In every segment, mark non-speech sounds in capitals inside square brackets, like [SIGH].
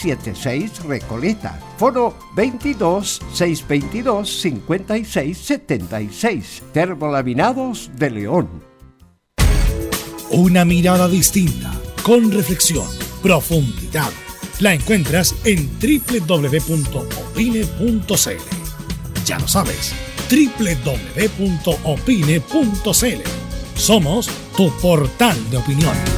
76 Recoleta. Foro 22 622 56 76. Termolaminados de León. Una mirada distinta, con reflexión, profundidad. La encuentras en www.opine.cl. Ya lo sabes, www.opine.cl. Somos tu portal de opinión.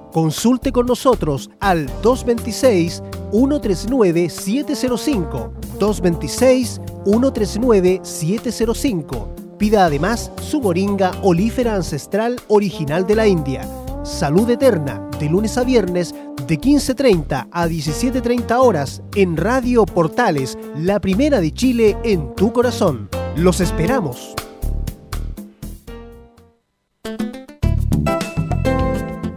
Consulte con nosotros al 226-139-705. 226-139-705. Pida además su moringa olífera ancestral original de la India. Salud Eterna, de lunes a viernes, de 15.30 a 17.30 horas, en Radio Portales, la primera de Chile en tu corazón. Los esperamos.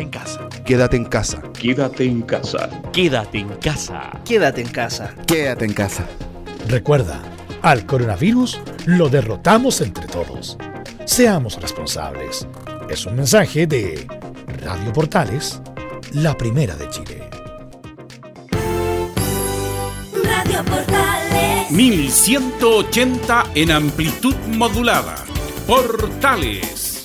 en casa. Quédate en casa. Quédate en casa. Quédate en casa. Quédate en casa. Quédate en casa. Recuerda, al coronavirus lo derrotamos entre todos. Seamos responsables. Es un mensaje de Radio Portales, la primera de Chile. Radio Portales. 1180 en amplitud modulada. Portales.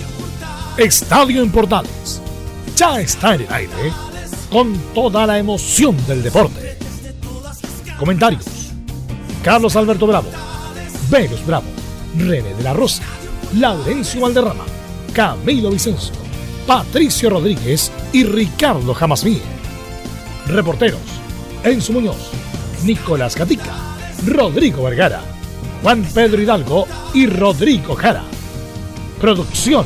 Estadio en Portales ya está en el aire con toda la emoción del deporte. Comentarios: Carlos Alberto Bravo, Velos Bravo, René de la Rosa, Laurencio Valderrama, Camilo Vicencio, Patricio Rodríguez y Ricardo Jamasmí. Reporteros: Enzo Muñoz, Nicolás Gatica, Rodrigo Vergara, Juan Pedro Hidalgo y Rodrigo Jara. Producción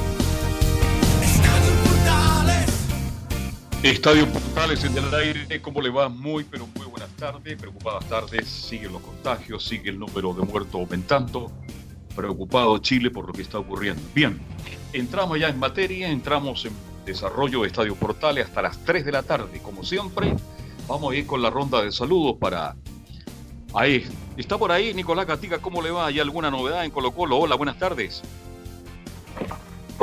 Estadio Portales en el aire, ¿cómo le va? Muy, pero muy buenas tardes, preocupadas tardes, siguen los contagios, sigue el número de muertos aumentando, preocupado Chile por lo que está ocurriendo. Bien, entramos ya en materia, entramos en desarrollo de Estadio Portales hasta las 3 de la tarde, como siempre, vamos a ir con la ronda de saludos para... Ahí, está por ahí Nicolás Gatica, ¿cómo le va? ¿Hay alguna novedad en Colo Colo? Hola, buenas tardes.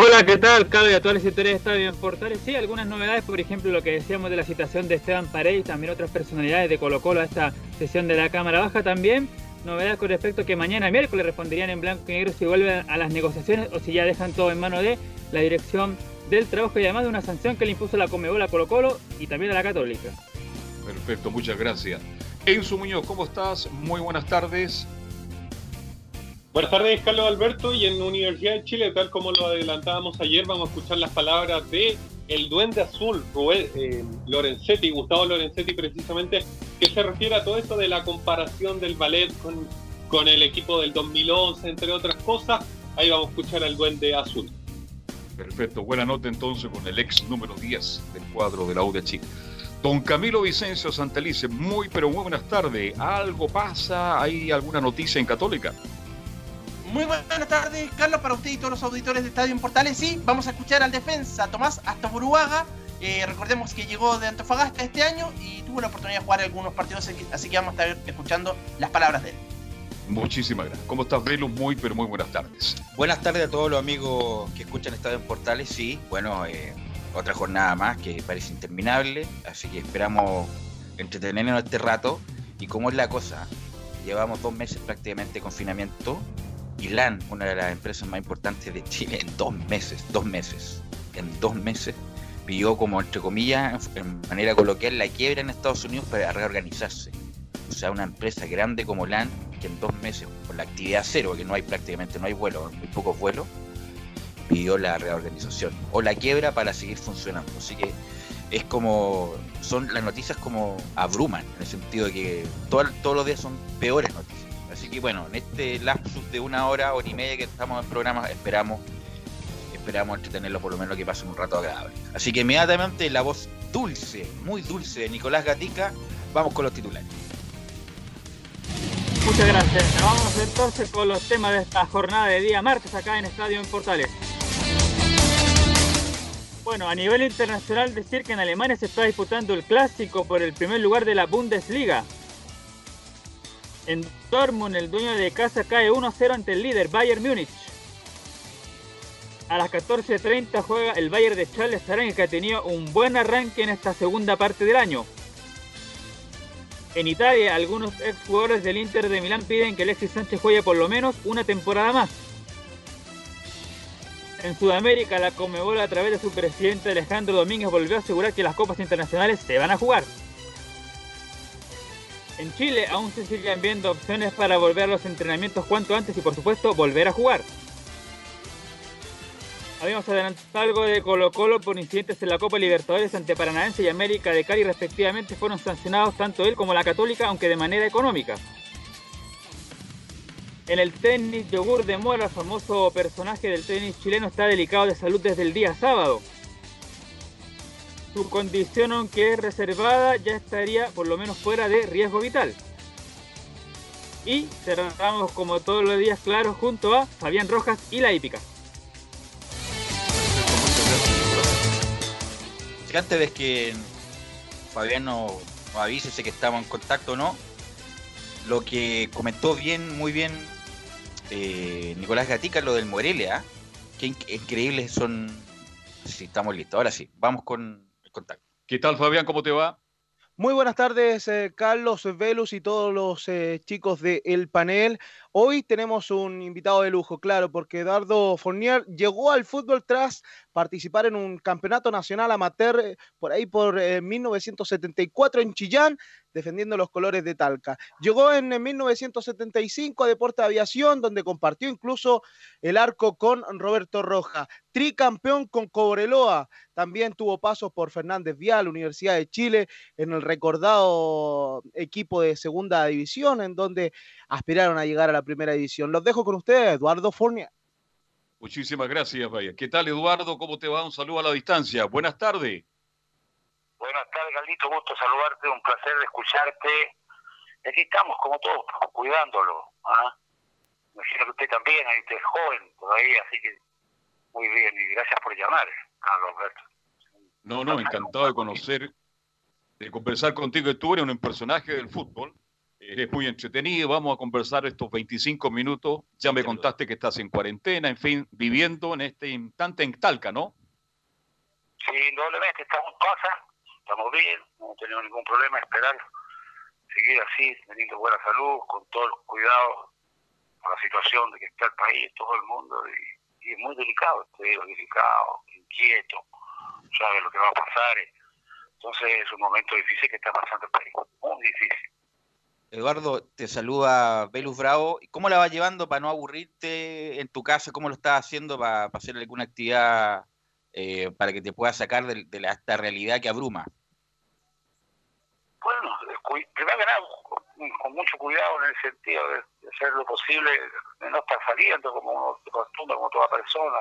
Hola, ¿qué tal? Carlos de actuales historias de Estadio en Portales. Sí, algunas novedades, por ejemplo, lo que decíamos de la citación de Esteban Paredes, también otras personalidades de Colo Colo a esta sesión de la Cámara Baja. También novedades con respecto a que mañana miércoles responderían en blanco y negro si vuelven a las negociaciones o si ya dejan todo en mano de la dirección del trabajo y además de una sanción que le impuso la Comebola a Colo Colo y también a la Católica. Perfecto, muchas gracias. Enzo Muñoz, ¿cómo estás? Muy buenas tardes. Buenas tardes, Carlos Alberto. Y en Universidad de Chile, tal como lo adelantábamos ayer, vamos a escuchar las palabras de el Duende Azul, Rubén eh, Lorenzetti, Gustavo Lorenzetti, precisamente, que se refiere a todo esto de la comparación del ballet con, con el equipo del 2011, entre otras cosas. Ahí vamos a escuchar al Duende Azul. Perfecto, buena nota entonces con el ex número 10 del cuadro de la UDA Chile. Don Camilo Vicencio Santelice, muy pero muy buenas tardes. ¿Algo pasa? ¿Hay alguna noticia en Católica? Muy buenas tardes, Carlos, para usted y todos los auditores de Estadio en Portales. Sí, vamos a escuchar al defensa Tomás Astaburuaga. Eh, recordemos que llegó de Antofagasta este año y tuvo la oportunidad de jugar algunos partidos, así que vamos a estar escuchando las palabras de él. Muchísimas gracias. ¿Cómo estás, Velo? Muy, pero muy buenas tardes. Buenas tardes a todos los amigos que escuchan Estadio en Portales. Sí, bueno, eh, otra jornada más que parece interminable, así que esperamos entretenernos este rato. Y cómo es la cosa, llevamos dos meses prácticamente de confinamiento y LAN, una de las empresas más importantes de Chile, en dos meses, dos meses, en dos meses, pidió como, entre comillas, en manera coloquial, la quiebra en Estados Unidos para reorganizarse. O sea, una empresa grande como LAN, que en dos meses, por la actividad cero, que no hay prácticamente, no hay vuelos, muy pocos vuelos, pidió la reorganización o la quiebra para seguir funcionando. Así que es como, son las noticias como abruman, en el sentido de que todos los días son peores noticias. Así que bueno, en este lapsus de una hora, hora y media que estamos en programa, esperamos esperamos entretenerlo por lo menos que pasen un rato agradable. Así que inmediatamente la voz dulce, muy dulce de Nicolás Gatica, vamos con los titulares. Muchas gracias. Vamos entonces con los temas de esta jornada de día martes acá en Estadio en Portales. Bueno, a nivel internacional decir que en Alemania se está disputando el clásico por el primer lugar de la Bundesliga. En Dortmund el dueño de casa cae 1-0 ante el líder Bayern Múnich. A las 14.30 juega el Bayern de Charles Arangui que ha tenido un buen arranque en esta segunda parte del año. En Italia, algunos ex jugadores del Inter de Milán piden que Alexis Sánchez juegue por lo menos una temporada más. En Sudamérica, la Comebol a través de su presidente Alejandro Domínguez volvió a asegurar que las copas internacionales se van a jugar. En Chile aún se siguen viendo opciones para volver a los entrenamientos cuanto antes y por supuesto volver a jugar. Habíamos adelantado algo de Colo Colo por incidentes en la Copa Libertadores ante Paranaense y América de Cali respectivamente fueron sancionados tanto él como la Católica, aunque de manera económica. En el tenis, Yogur de Mora, famoso personaje del tenis chileno, está delicado de salud desde el día sábado. Su condición, aunque es reservada, ya estaría por lo menos fuera de riesgo vital. Y cerramos como todos los días, claro, junto a Fabián Rojas y la hípica. antes de que Fabián nos, avise si que estamos en contacto o no, lo que comentó bien, muy bien eh, Nicolás Gatica, lo del Morelia, que increíbles son. Si estamos listos, ahora sí, vamos con contacto. ¿Qué tal, Fabián? ¿Cómo te va? Muy buenas tardes, eh, Carlos, Velus y todos los eh, chicos del panel. Hoy tenemos un invitado de lujo, claro, porque Eduardo Fournier llegó al fútbol tras participar en un campeonato nacional amateur eh, por ahí por eh, 1974 en Chillán, defendiendo los colores de Talca. Llegó en, en 1975 a Deporte de Aviación, donde compartió incluso el arco con Roberto Roja. Tricampeón con Cobreloa. También tuvo pasos por Fernández Vial, Universidad de Chile, en el recordado equipo de segunda división, en donde aspiraron a llegar a la primera división. Los dejo con ustedes, Eduardo Fournier. Muchísimas gracias, Vaya. ¿Qué tal, Eduardo? ¿Cómo te va? Un saludo a la distancia. Buenas tardes. Buenas tardes, Carlito. Gusto saludarte. Un placer escucharte. Aquí estamos, como todos, cuidándolo. ¿ah? Me imagino que usted también, ahí usted es joven todavía, así que muy bien. Y gracias por llamar, Carlos Alberto. No, no, encantado de conocer, de conversar contigo. Tú eres un personaje del fútbol. Eres muy entretenido. Vamos a conversar estos 25 minutos. Ya me contaste que estás en cuarentena, en fin, viviendo en este instante en Talca, ¿no? Sí, indudablemente estamos en casa, estamos bien, no tenido ningún problema, esperar seguir así, teniendo buena salud, con todo el cuidado por la situación de que está el país, todo el mundo, y, y es muy delicado, te digo, delicado, inquieto, sabe lo que va a pasar. eh. Entonces es un momento difícil que está pasando el país, muy difícil. Eduardo, te saluda Velus Bravo. ¿Cómo la vas llevando para no aburrirte en tu casa? ¿Cómo lo estás haciendo para, hacer alguna actividad eh, para que te pueda sacar de, de esta realidad que abruma? Bueno, primero que nada, con, mucho cuidado en el sentido de, de hacer lo posible, de no estar saliendo como uno se acostumbra, como toda persona.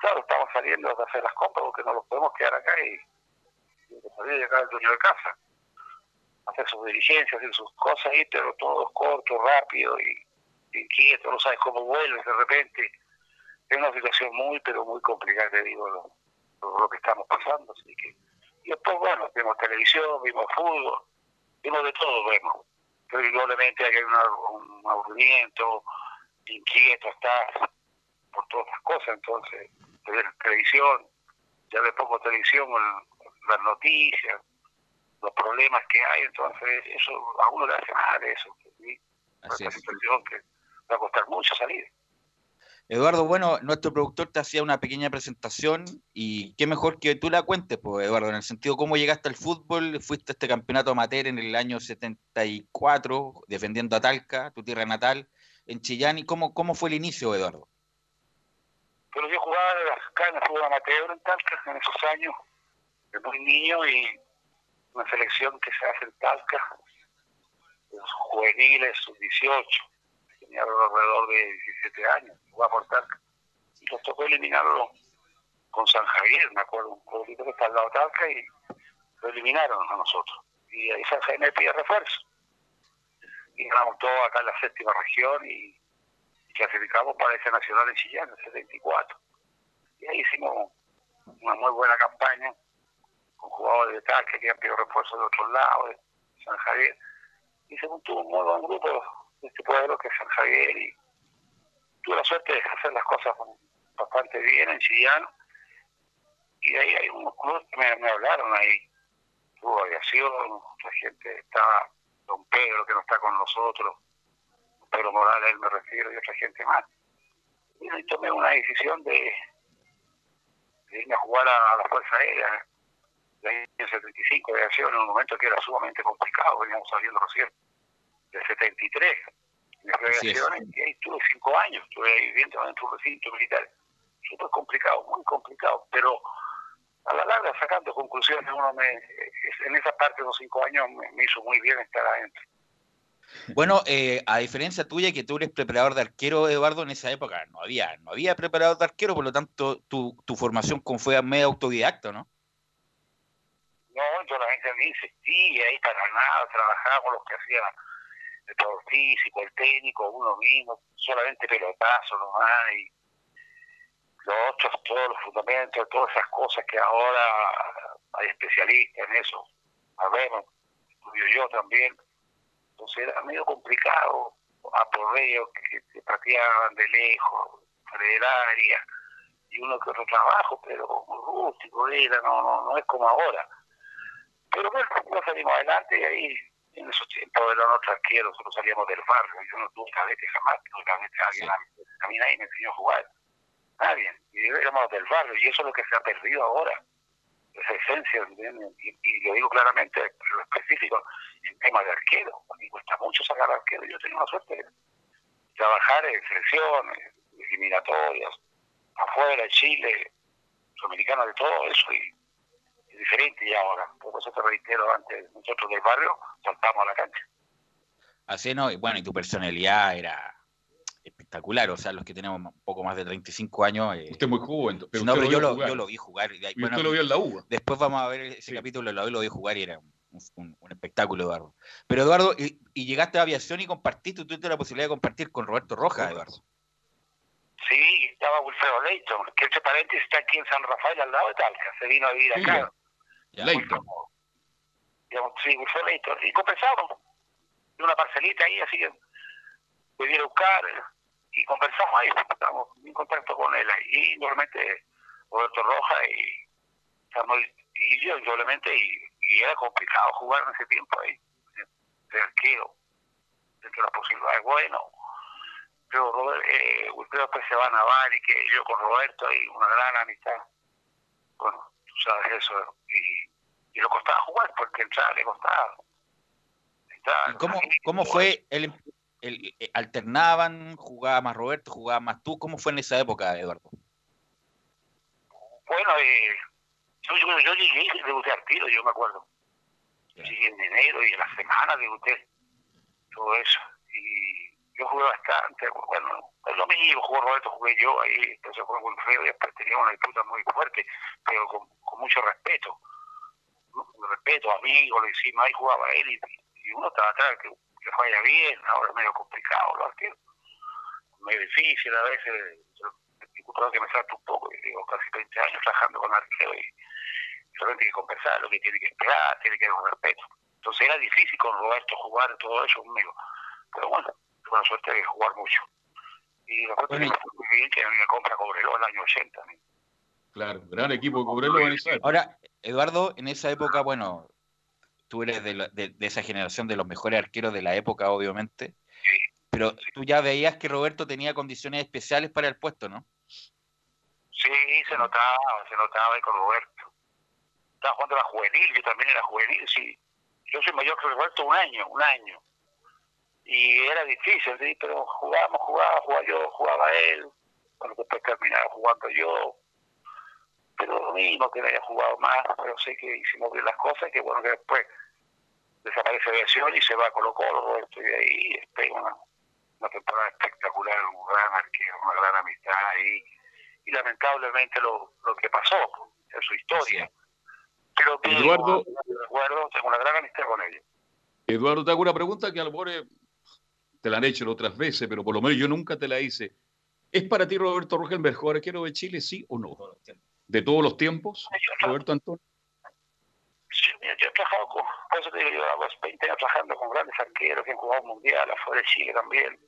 Claro, estamos saliendo a hacer las compras porque no nos podemos quedar acá y, y salir acá el dueño de casa. Hacer sus diligencias, hacer sus cosas ahí, pero todo es corto, rápido y inquieto, no sabes cómo vuelves de repente. Es una situación muy, pero muy complicada, te digo, lo, lo- que estamos pasando. Así que y después, bueno, vemos televisión, vimos fútbol, vimos de todo, vemos. Pero indudablemente hay un aburrimiento, inquieto estás por todas las cosas, entonces, ver televisión, ya de poco televisión, el- las noticias, los problemas que hay, entonces eso a uno le hace mal eso. ¿sí? Así es. situación que va a costar mucho salir. Eduardo, bueno, nuestro productor te hacía una pequeña presentación y qué mejor que tú la cuentes, pues, Eduardo, en el sentido cómo llegaste al fútbol, fuiste a este campeonato amateur en el año 74, defendiendo a Talca, tu tierra natal, en Chillán, y cómo, cómo fue el inicio, Eduardo. Pero yo jugaba en las canas, fútbol amateur en Talca en esos años, de muy niño y una selección que se hace en Talca, los juveniles, sus 18, tenía alrededor de 17 años, jugaba por Talca. Y nos tocó eliminarlo con San Javier, me acuerdo, un pueblito que está al lado de Talca y lo eliminaron a nosotros. Y ahí San Javier me pide refuerzo. Y ganamos todo acá en la séptima región y clasificamos para ese nacional en Chillán, en el 74. Y ahí hicimos una muy buena campaña con jugadores de tal que habían pedido refuerzo de otros lados, de San Javier. Y se montó un muy buen grupo de este pueblo que es San Javier y tuve la suerte de hacer las cosas bastante bien en Chillán. Y ahí hay unos clubes que me, me hablaron ahí. Tuvo aviación, la gente está, don Pedro que no está con nosotros, Pedro Morales, él me refiero, y otra gente más. Y ahí tomé una decisión de, de irme a jugar a, a la Fuerza Aérea del año 75 de aviación, en un momento que era sumamente complicado, veníamos saliendo recién del 73 de Así es. aviación, y ahí estuve cinco años, estuve ahí viviendo dentro de un recinto militar. Súper complicado, muy complicado, pero a la larga, sacando conclusiones, uno me, en esa parte de los cinco años me, me hizo muy bien estar adentro. Bueno, eh, a diferencia tuya, que tú eres preparador de arquero, Eduardo, en esa época no había, no había preparador de arquero, por lo tanto, tu, tu formación con fue medio autodidacta, ¿no? Yo la gente me insistía ahí para nada, trabajábamos los que hacían el todo físico, el técnico, uno mismo, solamente pelotazo nomás, y los otros, todos los fundamentos, todas esas cosas que ahora hay especialistas en eso, sabemos, estudio yo también, entonces era medio complicado, aporreos que, que pateaban de lejos, fuera del área, y uno que otro trabajo, pero muy rústico era, no, no, no es como ahora. Pero bueno, no salimos adelante y ahí En esos tiempos eran otros arqueros, nosotros salíamos del barrio, yo no tuve cadete jamás, tuve cadete a alguien, a mí nadie me enseñó a jugar, nadie, y éramos del barrio, y eso es lo que se ha perdido ahora, esa esencia, y, y lo digo claramente, lo específico, en tema de arquero, a mí cuesta mucho sacar arquero, yo tenía la suerte de trabajar en selecciones, eliminatorias, afuera, Chile, Sudamericana, de todo eso, y diferente ya ahora. Por eso te reitero, antes nosotros del barrio saltamos a la cancha. Así no, y bueno, y tu personalidad era espectacular, o sea, los que tenemos un poco más de 35 años. eh, Usted es muy joven, pero no, pero yo lo, jugar. yo lo vi jugar. Y, Y usted lo vio en la UBA. Después vamos a ver ese capítulo, lo, lo vi jugar y era un, un- un espectáculo, Eduardo. Pero Eduardo, y, y llegaste a aviación y compartiste, tú tuviste la posibilidad de compartir con Roberto Rojas, Eduardo. Sí, estaba Wilfredo Leighton, que entre paréntesis está aquí en San Rafael, al lado de Talca, se vino a vivir acá. Leighton. sí, Wilfredo Leighton, y conversamos. De una parcelita ahí, así que me vino a buscar eh, y conversamos ahí, estamos en contacto con él ahí, y normalmente Roberto Rojas y, estamos- y yo indudablemente, y, y era complicado jugar en ese tiempo ahí, de arquero, dentro de las posibilidades, bueno, pero Robert, eh, después se va a Naval y que yo con Roberto hay una gran amistad, bueno, tú sabes eso, y, y lo costaba jugar porque entrar le costaba. Entraba, ¿Y ¿Cómo, cómo fue? El, el- eh, ¿Alternaban? ¿Jugaba más Roberto? ¿Jugaba más tú? ¿Cómo fue en esa época, Eduardo? Bueno, eh, yo, yo, yo llegué y debuté al tiro, yo me acuerdo. Yo llegué en enero y en la semana debuté. Todo eso. Y yo jugué bastante. Bueno, es lo mismo, jugó Roberto, jugué yo ahí, entonces fue Wilfredo y después teníamos una disputa muy fuerte, pero con, con mucho respeto. Con respeto, amigo, lo hicimos ahí, jugaba él y, y uno estaba atrás que, que falla bien, ahora es medio complicado los arqueros. Medio difícil a veces. Yo, que me salto un poco, digo, casi 20 años trabajando con arquero y solamente hay que conversar, lo que tiene que esperar, tiene que haber un respeto. Entonces era difícil con Roberto jugar todo eso conmigo. Pero bueno, tuve la suerte de jugar mucho. Y Roberto Bueno, fue muy bien que a mí me compra Cobreló en el año 80. ¿no? Claro, gran equipo de. Ahora, Eduardo, en esa época, bueno, tú eres de, la- de- de esa generación de los mejores arqueros de la época, obviamente. Pero tú ya veías que Roberto tenía condiciones especiales para el puesto, ¿no? Sí, se notaba, se notaba ahí con Roberto. Estaba jugando la juvenil, yo también era juvenil, sí. Yo soy mayor que Roberto un año, un año. Y era difícil, sí, pero jugábamos, jugaba, jugaba yo, jugaba él. Bueno, después terminaba jugando yo. Pero lo mismo que no haya jugado más, pero sé que hicimos bien las cosas, que bueno que después desaparece lesión y se va a Colo Colo, Roberto, y de ahí despega una, una temporada espectacular, un gran arquero, una gran amistad ahí y lamentablemente lo, lo que pasó en su historia. Pero que Eduardo- recuerdo, tengo una gran amistad con ellos. Eduardo, te hago una pregunta que a lo mejor eh, te la han hecho otras veces, pero por lo menos yo nunca te la hice. ¿Es para ti Roberto Rojas el mejor arquero de Chile, sí o no? ¿De todos los tiempos, Roberto Antonio? Sí, mira, yo he trabajado con, por eso te digo, yo hago 20 años trabajando con grandes arqueros que han jugado mundial, afuera de Chile también.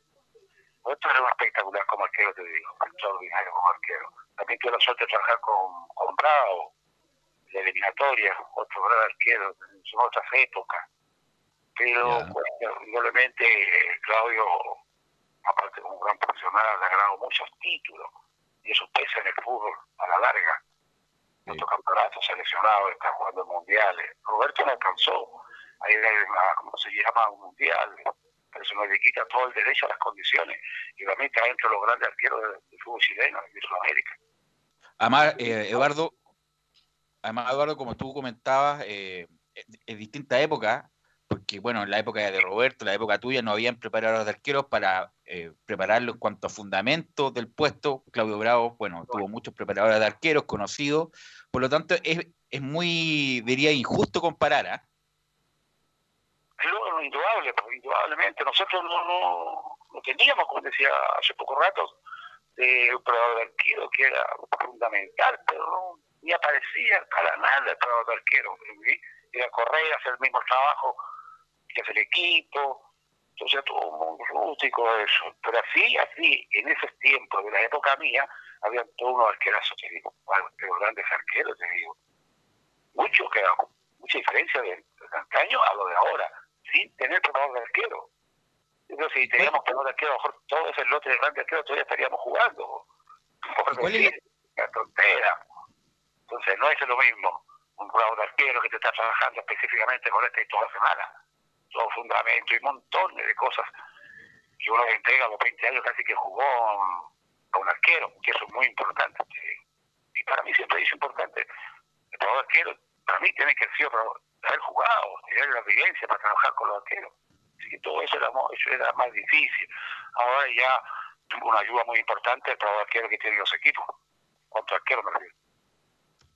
Roberto era un espectacular como arquero, te digo, extraordinario como arquero. También tuve la suerte de trabajar con, con Bravo, de eliminatoria, otro gran arquero, en otras épocas. Pero, pues, indudablemente, eh, Claudio, aparte de un gran profesional, le ha ganado muchos títulos, y eso pesa en el fútbol a la larga. Otro campeonato seleccionado, está jugando mundiales. Roberto no alcanzó a ir a, ¿cómo se llama?, un mundial, pero eso no le quita todo el derecho a las condiciones. Y también está entre los grandes arqueros del, fútbol chileno y de Sudamérica. Además, eh, Eduardo, además, Eduardo, como tú comentabas, eh, en- distintas épocas, porque bueno, en la época de Roberto, en la época tuya, no habían preparadores de arqueros para eh, prepararlo en cuanto a fundamentos del puesto. Claudio Bravo, bueno, tuvo muchos preparadores de arqueros conocidos, por lo tanto, es, es muy, diría, injusto comparar, ¿ah? Pero no, indudable, pues, indudablemente. Nosotros no, no, no teníamos, como decía hace poco rato, eh, un preparador de arquero que era fundamental, pero no, ni aparecía para nada el preparador de arquero. ¿sí? Era correr, hacer el mismo trabajo que hace el equipo. Entonces todo muy rústico eso. Pero así, así, en esos tiempos de la época mía, había todos unos arquerazos, te digo, pero grandes arqueros, te digo. Mucho, que mucha diferencia de, de antaño a lo de ahora. sin tener preparador de arquero. Entonces, si teníamos preparador de arquero, a lo mejor todo ese lote de grandes arqueros todavía estaríamos jugando. Por es una [LAUGHS] tontera. Entonces, no es lo mismo un jugador de arquero que te está trabajando específicamente con esta y toda la semana. Todo fundamento y montones de cosas que uno le entrega a los 20 años casi que jugó un arquero, que eso es muy importante. Y para mí siempre es importante. El jugador arquero, para mí tiene que ser haber jugado, tener la vivencia para trabajar con los arqueros. Así que todo eso era, más difícil. Ahora ya tuvo una ayuda muy importante el jugador arquero que tienen los equipos. Cuanto arquero me refiero.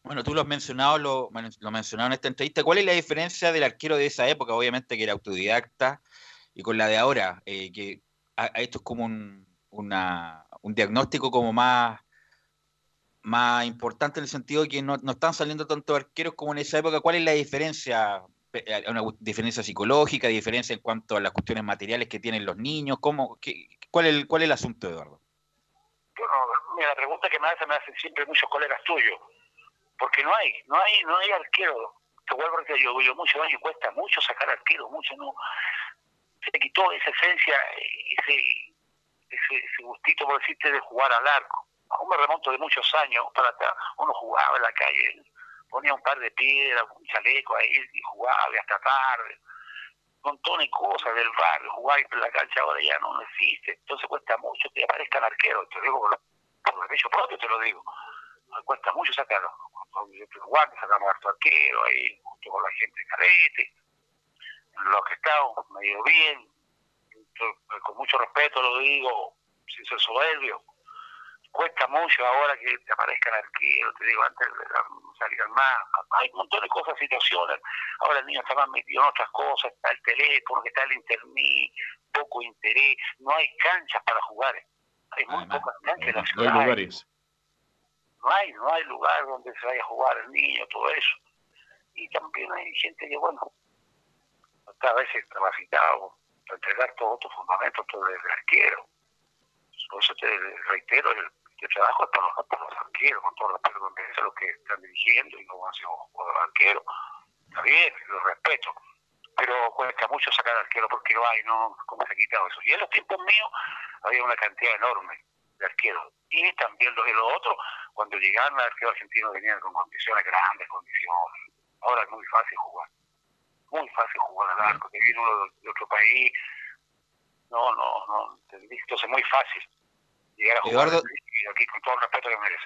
Bueno, tú lo has mencionado, lo, lo mencionado en esta entrevista. ¿Cuál es la diferencia del arquero de esa época? Obviamente que era autodidacta y con la de ahora, eh, que a- a esto es como un, una- un diagnóstico como más, más importante en el sentido de que no, no están saliendo tantos arqueros como en esa época. ¿Cuál es la diferencia? Eh, ¿Una diferencia psicológica, diferencia en cuanto a las cuestiones materiales que tienen los niños? ¿Cómo, qué- cuál, es el, ¿Cuál el asunto, Eduardo? Bueno, mira, la pregunta que me hacen me hacen siempre muchos colegas tuyos, porque no hay, no hay, no hay arquero. Te vuelvo a decir, yo, yo muchos años cuesta mucho sacar arquero, mucho no. Se quitó esa esencia, ese, ese, gustito, por decirte, de jugar al arco. Aún me remonto de muchos años para atrás, uno jugaba en la calle, ponía un par de piedras, un chaleco ahí y jugaba hasta tarde. Montón de cosas del barrio, jugar en la cancha ahora ya no, existe. Entonces cuesta mucho que aparezcan arqueros, te lo digo por, por derecho propio, te lo digo. Cuesta mucho sacarlo. Con con guantes sacamos harto arquero ahí, junto con la gente carete. Los que estamos medio bien, yo, con mucho respeto lo digo, sin ser soberbio. Cuesta mucho ahora que te aparezcan arqueros, te digo, antes salían más. Hay un montón de cosas, situaciones. Ahora el niño está más metido en otras cosas, está el teléfono, que está el internet, poco interés, no hay canchas para jugar. Hay muy pocas canchas en la No hay ciudad. lugares. No hay, no hay lugar donde se vaya a jugar el niño, todo eso. Y también hay gente que, bueno, no está a veces capacitado entregar todos estos fundamentos todo el arquero. Por eso te reitero, el, trabajo es los, para los arqueros, con todo respeto, porque eso es lo que están dirigiendo y no a ser jugadores arqueros. Está bien, lo respeto. Pero cuesta mucho sacar arquero porque no hay, no, cómo se ha quitado eso. Y en los tiempos míos había una cantidad enorme de arqueros. Y también los de los otros, cuando llegaron los arqueros argentinos venían con condiciones, grandes condiciones. Ahora es muy fácil jugar. Muy fácil jugar al arco. Que viene uno de, de otro país. No, no, no. Entonces es muy fácil llegar a jugar. Eduardo- aquí con todo el respeto que merece.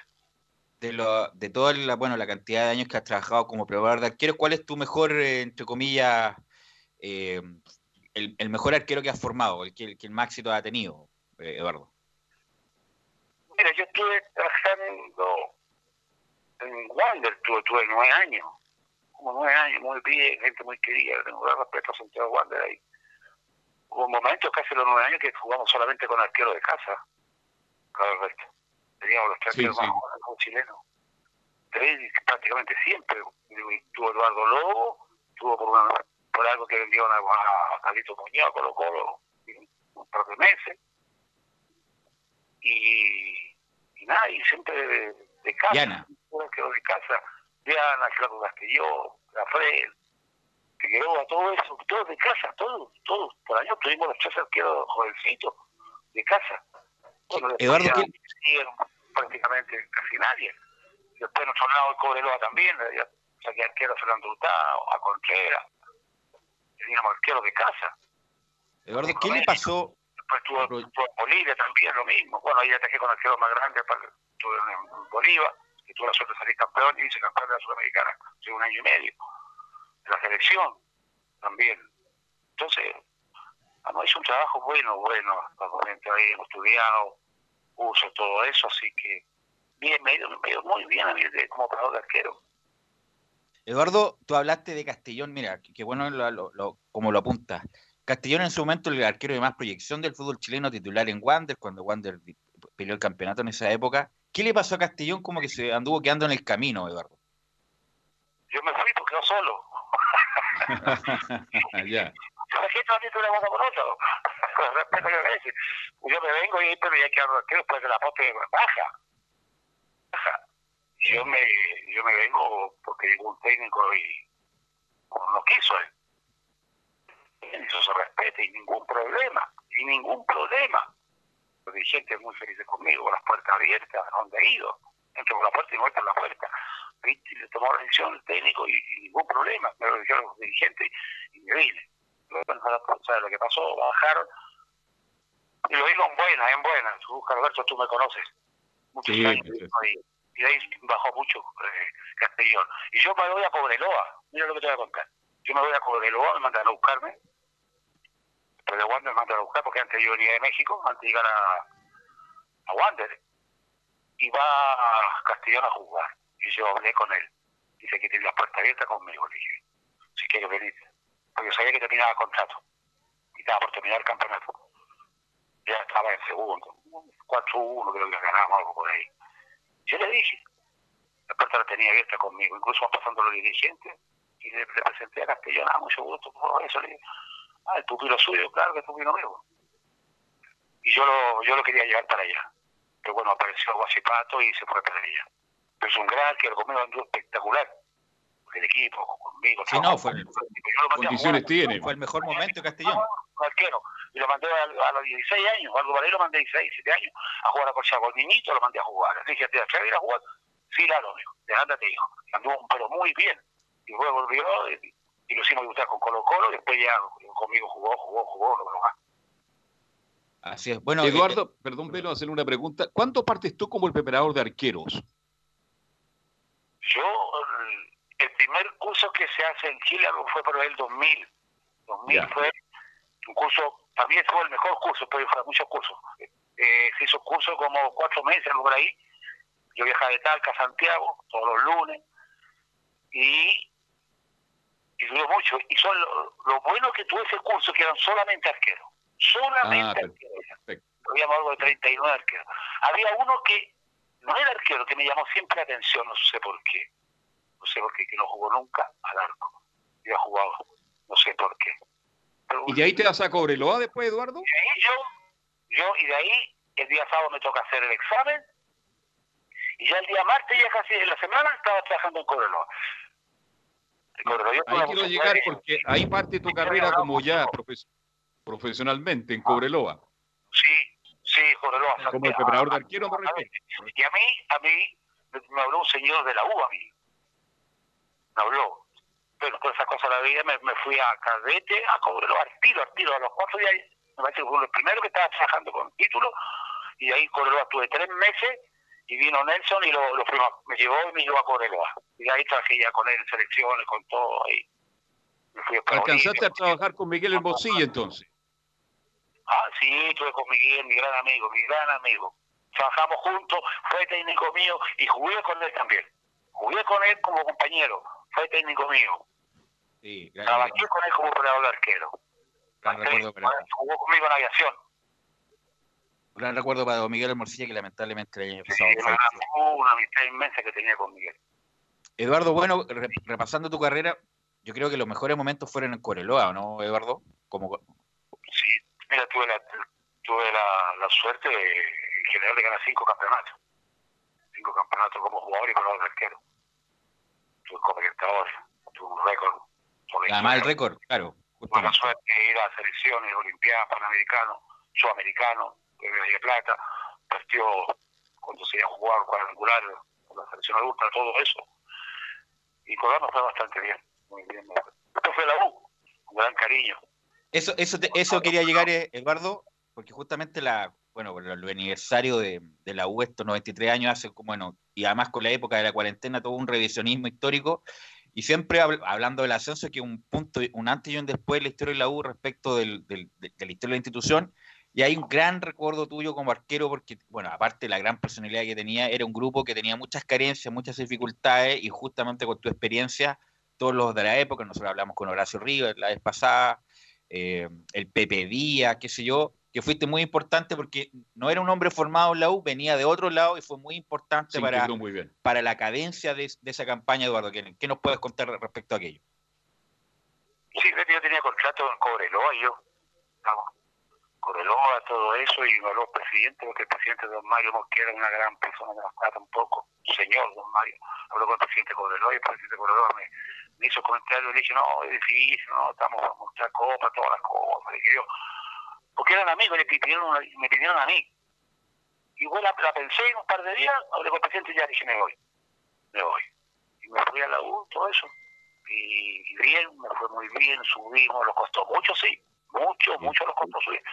de, lo, de toda la, bueno, la cantidad de años que has trabajado como preparador de arqueros, ¿cuál es tu mejor, eh, entre comillas, eh, el, el mejor arquero que has formado, el que el, que el más éxito ha tenido, eh, Eduardo? Mira, yo estuve trabajando en Wander, tuve, tuve nueve años, como nueve años, muy bien, gente muy querida, tengo gran respeto a Santiago Wander ahí. Hubo momentos, casi los nueve años, que jugamos solamente con arquero de casa, cada el resto. Teníamos los tres Sí, arqueros sí. como chilenos. Tres prácticamente siempre. Tuvo Eduardo Lobo, tuvo por, una, por algo que vendieron a, a Carlito Muñoz, a Colo Colo, un par de meses y, y nada, y siempre de, de casa. Diana. De casa. Diana, Claudio Castelló, Rafael, Figueroa, todo eso, todos de casa, todos, todos. Por año tuvimos los tres arqueros jovencitos de casa. Bueno, Eduardo, ya ¿qué- siguieron prácticamente casi nadie. Después otro lado el Cobreloa también, ya saqué arquero a Fernando Hurtado, a Contreras. Teníamos arqueros de casa. Eduardo, ¿qué le pasó? Después en Bolivia también, lo mismo. Bueno, ahí atajé con arqueros más grandes, para, estuve en, Bolivia, tuve la suerte de salir campeón y hice campeón de la Sudamericana hace un año y medio. De la selección también. Entonces, no hizo un trabajo bueno, bueno, el momento ahí hemos estudiado, uso todo eso, así que bien, me ha ido, me ha ido muy bien a mí de- como operador de arquero. Eduardo, tú hablaste de Castellón, mira, qué bueno lo, como lo apuntas. Castellón en su momento el arquero de más proyección del fútbol chileno titular en Wander, cuando Wander peleó el campeonato en esa época. ¿Qué le pasó a Castellón como que se anduvo quedando en el camino, Eduardo? Yo me fui porque quedó solo. [LAUGHS] ya. ¿Para qué transmite una cosa con otra? [LAUGHS] Respeto que merece. Yo me vengo y pero ya quedo arquero después de la poste baja. Baja. Yo me, yo me vengo porque llegó un técnico y no quiso él. eso se respeta y ningún problema, y ningún problema. Los dirigentes muy felices conmigo, las puertas abiertas, a donde he ido, entro por la puerta y muestro la puerta. ¿Viste? Le tomó la decisión el técnico y, y ningún problema, me lo dijeron los dirigentes y me vine. Luego, ¿sabes lo que pasó? Bajaron y lo digo en buena, en buena. Tú, Alberto, tú me conoces. Muchos Sí, años. sí. Y, y ahí bajó mucho eh, Castellón. Y yo me voy a Cobreloa. Mira lo que te voy a contar. Yo me voy a Cobreloa, me mandan a buscarme. Después de Wander mandan a buscar porque antes yo venía de México, antes de llegar a, Wander. Y va a Castellón a jugar. Y yo hablé con él. Dice que tiene las puertas abiertas conmigo. Le dije, si quieres venir. Porque sabía que terminaba el contrato. Y estaba por terminar el campeonato ya estaba en segundo, 4-1 creo que ganamos algo por ahí. Yo le dije, la puerta la tenía abierta conmigo, incluso pasando los dirigentes, y le, le presenté a Castellón, ah, mucho gusto, por eso le dije, ah, el pupilo suyo, claro que es pupilo mío. Y yo lo, yo lo quería llevar para allá. Pero bueno, apareció Guasipato y se fue para allá. Pero es un gran que conmigo anduvo espectacular. El equipo, conmigo. Sí, no, fue Condiciones jugar. tiene. Fue el mejor momento Castellón. arquero. Y lo mandé a, a los 16 años, algo para ahí lo mandé a 16, 17 años, a jugar a Colchagua. El niñito lo mandé a jugar. Le dije, ¿te atreves a ir a jugar? Sí, claro, dijo. Ándate, hijo. Anduvo, pero muy bien. Y luego volvió y, y lo hicimos debutar con Colo Colo. Después ya conmigo jugó, jugó, jugó, lo jugó. Así es. Bueno, Eduardo, perdón, Velo, hacerle una pregunta. ¿Cuánto partes tú como el preparador de arqueros? Yo, el, el primer curso que se hace en Chile fue por el 2000. 2000 Ya. fue un curso, también fue el mejor curso, pero fue muchos cursos. Eh, se hizo curso como cuatro meses, algo por ahí. Yo viajaba de Talca a Santiago todos los lunes y, y duró mucho. Y son lo, lo bueno que tuve ese curso que eran solamente arqueros. Solamente Ah, arqueros. perfecto. Habíamos algo de 39 arqueros. Había uno que no era arquero, que me llamó siempre la atención, no sé por qué. No sé por qué, que no jugó nunca al arco. Yo jugado, no sé por qué. ¿Y de ahí te vas a Cobreloa después, Eduardo? Y yo, yo, y de ahí, el día sábado me toca hacer el examen, y ya el día martes, ya casi en la semana, estaba trabajando en Cobreloa. En Cobreloa. Yo tuve Ahí quiero llegar porque ahí parte tu carrera como ya profes- profesionalmente en Cobreloa. Sí, sí, Cobreloa. Como el preparador de arquero, me refiero. Y a mí, a mí, me- habló un señor de la U a mí. Me habló. Bueno, por esas cosas de la vida me, me fui a Cadete, a Cobreloa, al tiro, al tiro. A los cuatro días, me parece que fue el primero que estaba trabajando con título. Y ahí en Cobreloa estuve tres meses y vino Nelson y lo, lo fuimos- me llevó y me llevó a Cobreloa. Y ahí trabajé ya con él en selecciones, con todo. Ahí. ¿Alcanzaste a trabajar con Miguel Hermosilla entonces? Ah, sí, estuve con Miguel, mi gran amigo, mi gran amigo. Trabajamos juntos, fue técnico mío y jugué con él también. Jugué con él como compañero, fue técnico mío. Sí, Trabajé con él como operador de arquero. para, Jugó conmigo en aviación. Gran recuerdo para don Miguel Hermosilla que lamentablemente el año pasado falleció. una, una amistad inmensa que tenía con Miguel. Eduardo, bueno, re- repasando tu carrera, yo creo que los mejores momentos fueron en Coreloa, ¿o ¿no, Eduardo? Como, Sí, mira, tuve la, tuve la, la suerte de, en general de ganar cinco campeonatos. Cinco campeonatos como jugador y como arquero. Tuve Copa Libertadores, tuve un récord. además el récord, claro. Tuve la suerte de ir a selecciones, olimpiadas, panamericanos, sudamericanos, de plata, partió cuando se iba a jugar cuadrangular con la selección adulta, todo eso. Y Colón fue bastante bien, muy bien. Después fue la U, con gran cariño. Eso, eso, te- eso quería llegar, eh, Eduardo, porque justamente la, bueno, el aniversario de, de la U, estos 93 años, hace como, bueno, y además con la época de la cuarentena, todo un revisionismo histórico, y siempre habl- hablando del ascenso, que un punto, un antes y un después de la historia de la U respecto del- del- de, de la historia de la institución, y hay un gran recuerdo tuyo como arquero, porque, bueno, aparte de la gran personalidad que tenía, era un grupo que tenía muchas carencias, muchas dificultades, y justamente con tu experiencia, todos los de la época, nosotros hablamos con Horacio Rivas la vez pasada, eh, el Pepe Díaz, qué sé yo, que fuiste muy importante porque no era un hombre formado en la U, venía de otro lado y fue muy importante para, integró muy bien. para la cadencia de, de esa campaña, Eduardo. ¿Qué, qué nos puedes contar respecto a aquello? Sí, yo tenía contrato en Cobreloa y yo, vamos, Cobreloa, todo eso, y me habló el presidente, porque el presidente Don Mario Mosquera es una gran persona, me nos trata un poco, señor Don Mario, habló con el presidente de Cobreloa y el presidente de Cobreloa me, me hizo comentario, le dije, no, es difícil, no, estamos a mostrar copa, todas las cosas, le dije yo, porque eran amigos, le pidieron, me pidieron a mí. Y bueno, la, la pensé en un par de días, hablé con el presidente y ya dije, me voy, me voy. Y me fui a la U, todo eso. Y, y bien, me fue muy bien, subimos, nos costó mucho, sí, mucho, mucho nos costó subir.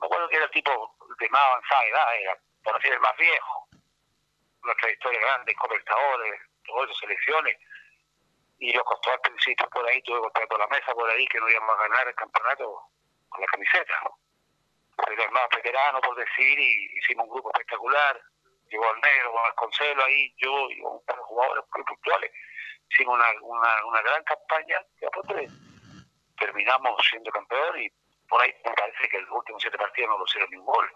Me acuerdo que era el tipo de más avanzada edad, era, por decir, el más viejo. Una trayectoria grande, cobertadores, todas esas selecciones. Y nos costó al principio por ahí, tuve que golpear por la mesa por ahí que no íbamos a ganar el campeonato con la camiseta. Pero el más veterano, por decir, y hicimos un grupo espectacular. Llegó al negro, con Vasconcelo ahí, yo y un par de jugadores muy puntuales. Hicimos una, una, una gran campaña y pues, terminamos siendo campeón y por ahí me parece que los últimos siete partidos no lo hicieron ni un gol.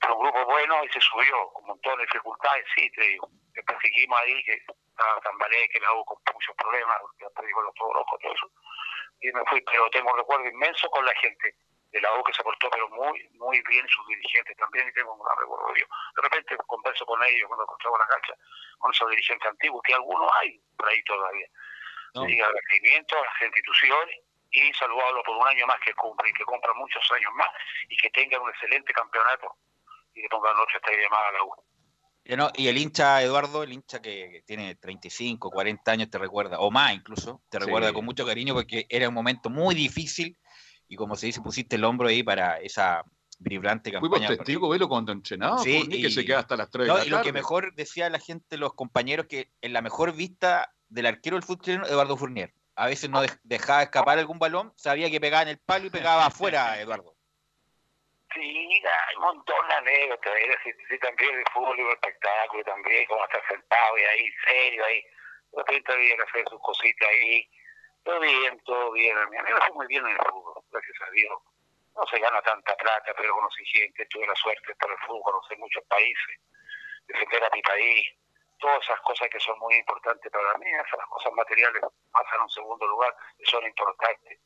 Pero un grupo bueno y se subió con un montón de dificultades, sí, te digo. Después seguimos ahí, que estaba Tambalé, que la hubo con muchos problemas, que después digo los todos rojos, todo eso. Y me fui, pero tengo un recuerdo inmenso con la gente de la U que se portó pero muy, muy bien, sus dirigentes también, y tengo un gran recuerdo de. De repente converso con ellos cuando encontramos la cancha, con esos dirigentes antiguos, que algunos hay por ahí todavía. Y agradecimiento a las instituciones y saludarlos por un año más que cumplen, que cumplan muchos años más y que tengan un excelente campeonato y que pongan otra estrella más a la U. No, y el hincha Eduardo, el hincha que, que tiene 35, 40 años, te recuerda, o más incluso, te Sí. recuerda con mucho cariño porque era un momento muy difícil y como se dice, pusiste el hombro ahí para esa vibrante Fuimos campaña. testigos, velo cuando entrenaba, Sí, que y- se queda hasta las 3 No, de la y lo que mejor decía la gente, los compañeros, que en la mejor vista del arquero del fútbol chileno, Eduardo Fournier. A veces no dej- dejaba escapar algún balón, sabía que pegaba en el palo y pegaba [LAUGHS] afuera, Eduardo. Sí, hay un montón de anécdotas, sí, sí, también el fútbol y el espectáculo, también como estar sentado y ahí, serio, ahí. Repente había que hacer sus cositas ahí. Todo bien, todo bien. A mí me fue muy bien en el fútbol, gracias a Dios. No se gana tanta plata, pero conocí gente, tuve la suerte de estar en el fútbol, conocí muchos países, defender a mi país, todas esas cosas que son muy importantes para mí, esas cosas materiales pasan a un segundo lugar, que son importantes,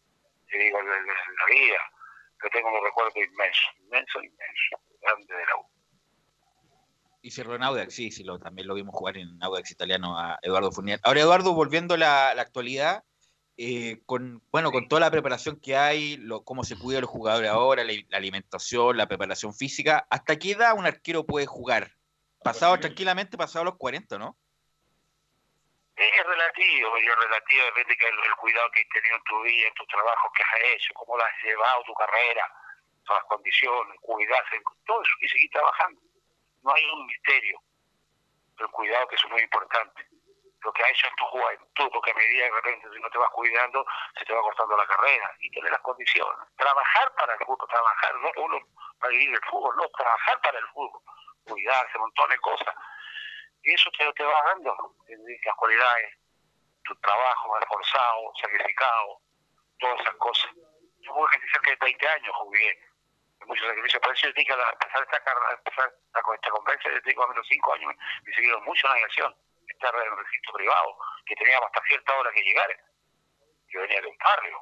te digo, la, vida. Yo tengo un recuerdo inmenso, inmenso, inmenso, grande de la U. Y cerró en Audax, sí, sí, también lo vimos jugar en Audax italiano a Eduardo Fournier. Ahora, Eduardo, volviendo a la, actualidad, eh, con, bueno, con toda la preparación que hay, lo, cómo se cuida los jugadores ahora, la alimentación, la preparación física, ¿hasta qué edad un arquero puede jugar? Pasado tranquilamente, pasado los 40, ¿no? Es relativo, y es relativo, depende que el, cuidado que has tenido en tu vida, en tu trabajo, que has hecho, cómo lo has llevado, tu carrera, todas las condiciones, cuidarse, todo eso, y seguir trabajando. No hay un misterio, pero cuidado que es muy importante. Lo que has hecho en tu juventud, porque a medida de repente si no te vas cuidando, se te va cortando la carrera, y tener las condiciones. Trabajar para el fútbol, trabajar, no uno para vivir el fútbol, no, trabajar para el fútbol, cuidarse, montones de cosas. Y eso te, te va dando, las cualidades, tu trabajo esforzado, sacrificado, todas esas cosas. Yo jugué casi cerca de 20 años, jugué muchos sacrificios, por eso yo dije, al empezar esta carrera, empezar esta, conferencia, yo digo a menos 5 años, me, siguieron mucho en la aviación, estar en un recinto privado, que teníamos hasta cierta hora que llegar. Yo venía de un barrio,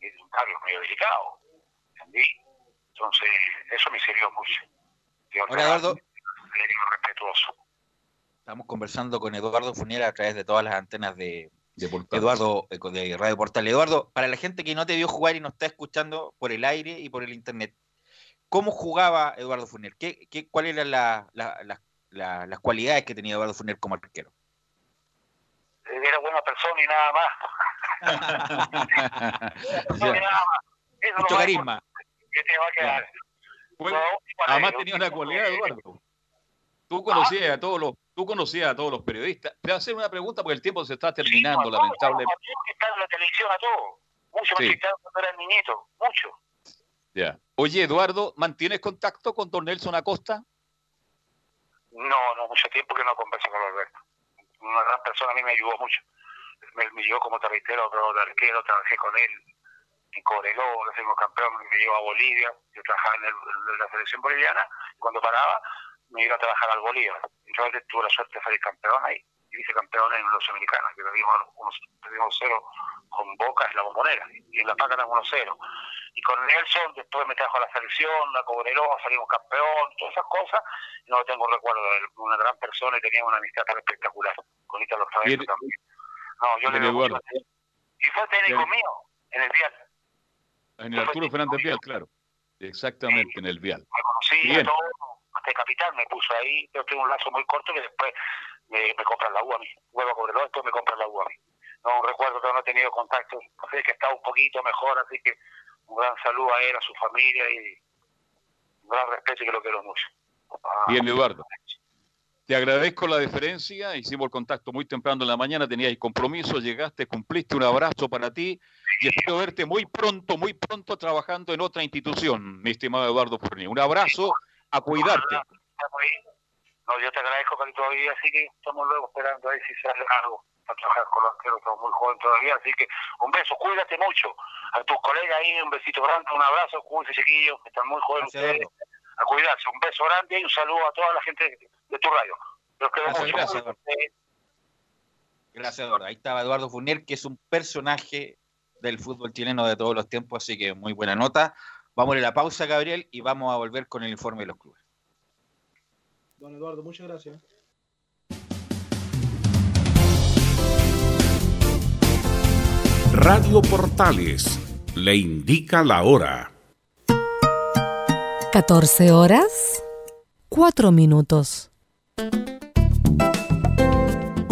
de un barrio medio delicado, ¿entendí? Entonces, eso me sirvió mucho. Ahora, Eduardo, respetuoso. Estamos conversando con Eduardo Fournier a través de todas las antenas de. Eduardo eh, de Radio Portal. Eduardo, para la gente que no te vio jugar y no está escuchando por el aire y por el internet, ¿cómo jugaba Eduardo Fournier? ¿Qué, qué, ¿Cuáles eran la, la, la, la, las cualidades que tenía Eduardo Fournier como arquero? Era buena persona y nada más. [LAUGHS] [LAUGHS] no, nada más. Eso Mucho carisma. ¿Qué te va a quedar? Bueno, además tenía una cualidad, Eduardo. Tú conocías a todos los, tú conocías a todos los periodistas. Te voy a hacer una pregunta porque el tiempo se está terminando, No, lamentable. no, no, que están en la televisión a todo. Mucho Sí. me quitaron cuando era niñito. Mucho. Ya. Oye, Eduardo, ¿mantienes contacto con don Nelson Acosta? No, no, mucho tiempo que no converso con Alberto. Una gran persona a mí me ayudó mucho. Me, me llevó como territorio, pero de arquero, trabajé con él en Cobreloa, que fuimos campeón, me llevó a Bolivia, yo trabajaba en, el- en la selección boliviana, y cuando paraba me iba a trabajar al Bolívar. Yo tuve la suerte de salir campeón ahí, y vicecampeón en los americanos, que perdimos, unos, perdimos cero con Boca en la bombonera, y en La Paca eran 1-0. Y con Nelson después me trajo a la selección, a Cobreloa, salimos campeón, todas esas cosas, y no tengo recuerdo de él, una gran persona y tenía una amistad tan espectacular, con Ítalo Bien. también. No, yo le veo. Y fue técnico mío en el Vial. En el Arturo Fernández Vial, claro. Exactamente, en el Vial. Me conocía Bien. todo, hasta el capitán me puso ahí, pero tengo un lazo muy corto que después me, me compran la U a mí. Vuelvo a Cobreloa, después me compran la U a mí. No recuerdo que no he tenido contacto, sé que está un poquito mejor, así que un gran saludo a él, a su familia y un gran respeto y que lo quiero mucho. Ah, Bien, Eduardo. Te agradezco la deferencia. Hicimos el contacto muy temprano en la mañana. Tenías compromiso, llegaste, cumpliste. Un abrazo para ti y espero verte muy pronto, muy pronto trabajando en otra institución, mi estimado Eduardo Fournier. Un abrazo, a cuidarte. estamos ahí. No, yo te agradezco que todavía, así que estamos luego esperando a ver si sale algo para trabajar con los arqueros, estamos muy jóvenes todavía, así que un beso, cuídate mucho. A tus colegas ahí, un besito grande, un abrazo, cuídense chiquillos, que están muy jóvenes Gracias, ustedes. A cuidarse, un beso grande y un saludo a toda la gente de, tu radio. Los quiero Gracias, mucho. gracias, Eduardo. Gracias, Eduardo. Ahí estaba Eduardo Fournier, que es un personaje del fútbol chileno de todos los tiempos, así que muy buena nota. Vamos a la pausa, Gabriel, y vamos a volver con el informe de los clubes. Don Eduardo, muchas gracias. Radio Portales le indica la hora. 14 horas, 4 minutos.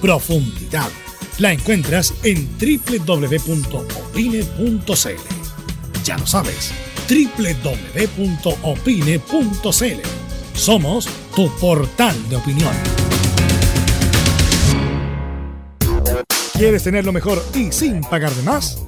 profundidad. La encuentras en www.opine.cl. Ya lo sabes, www.opine.cl. Somos tu portal de opinión. ¿Quieres tener lo mejor y sin pagar de más?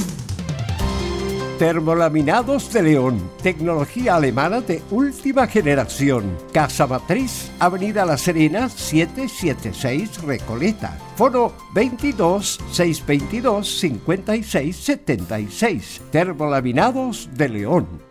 Termolaminados de León, tecnología alemana de última generación. Casa Matriz, Avenida La Serena, 776 Recoleta. Foro 22 622 56 76. Termolaminados de León.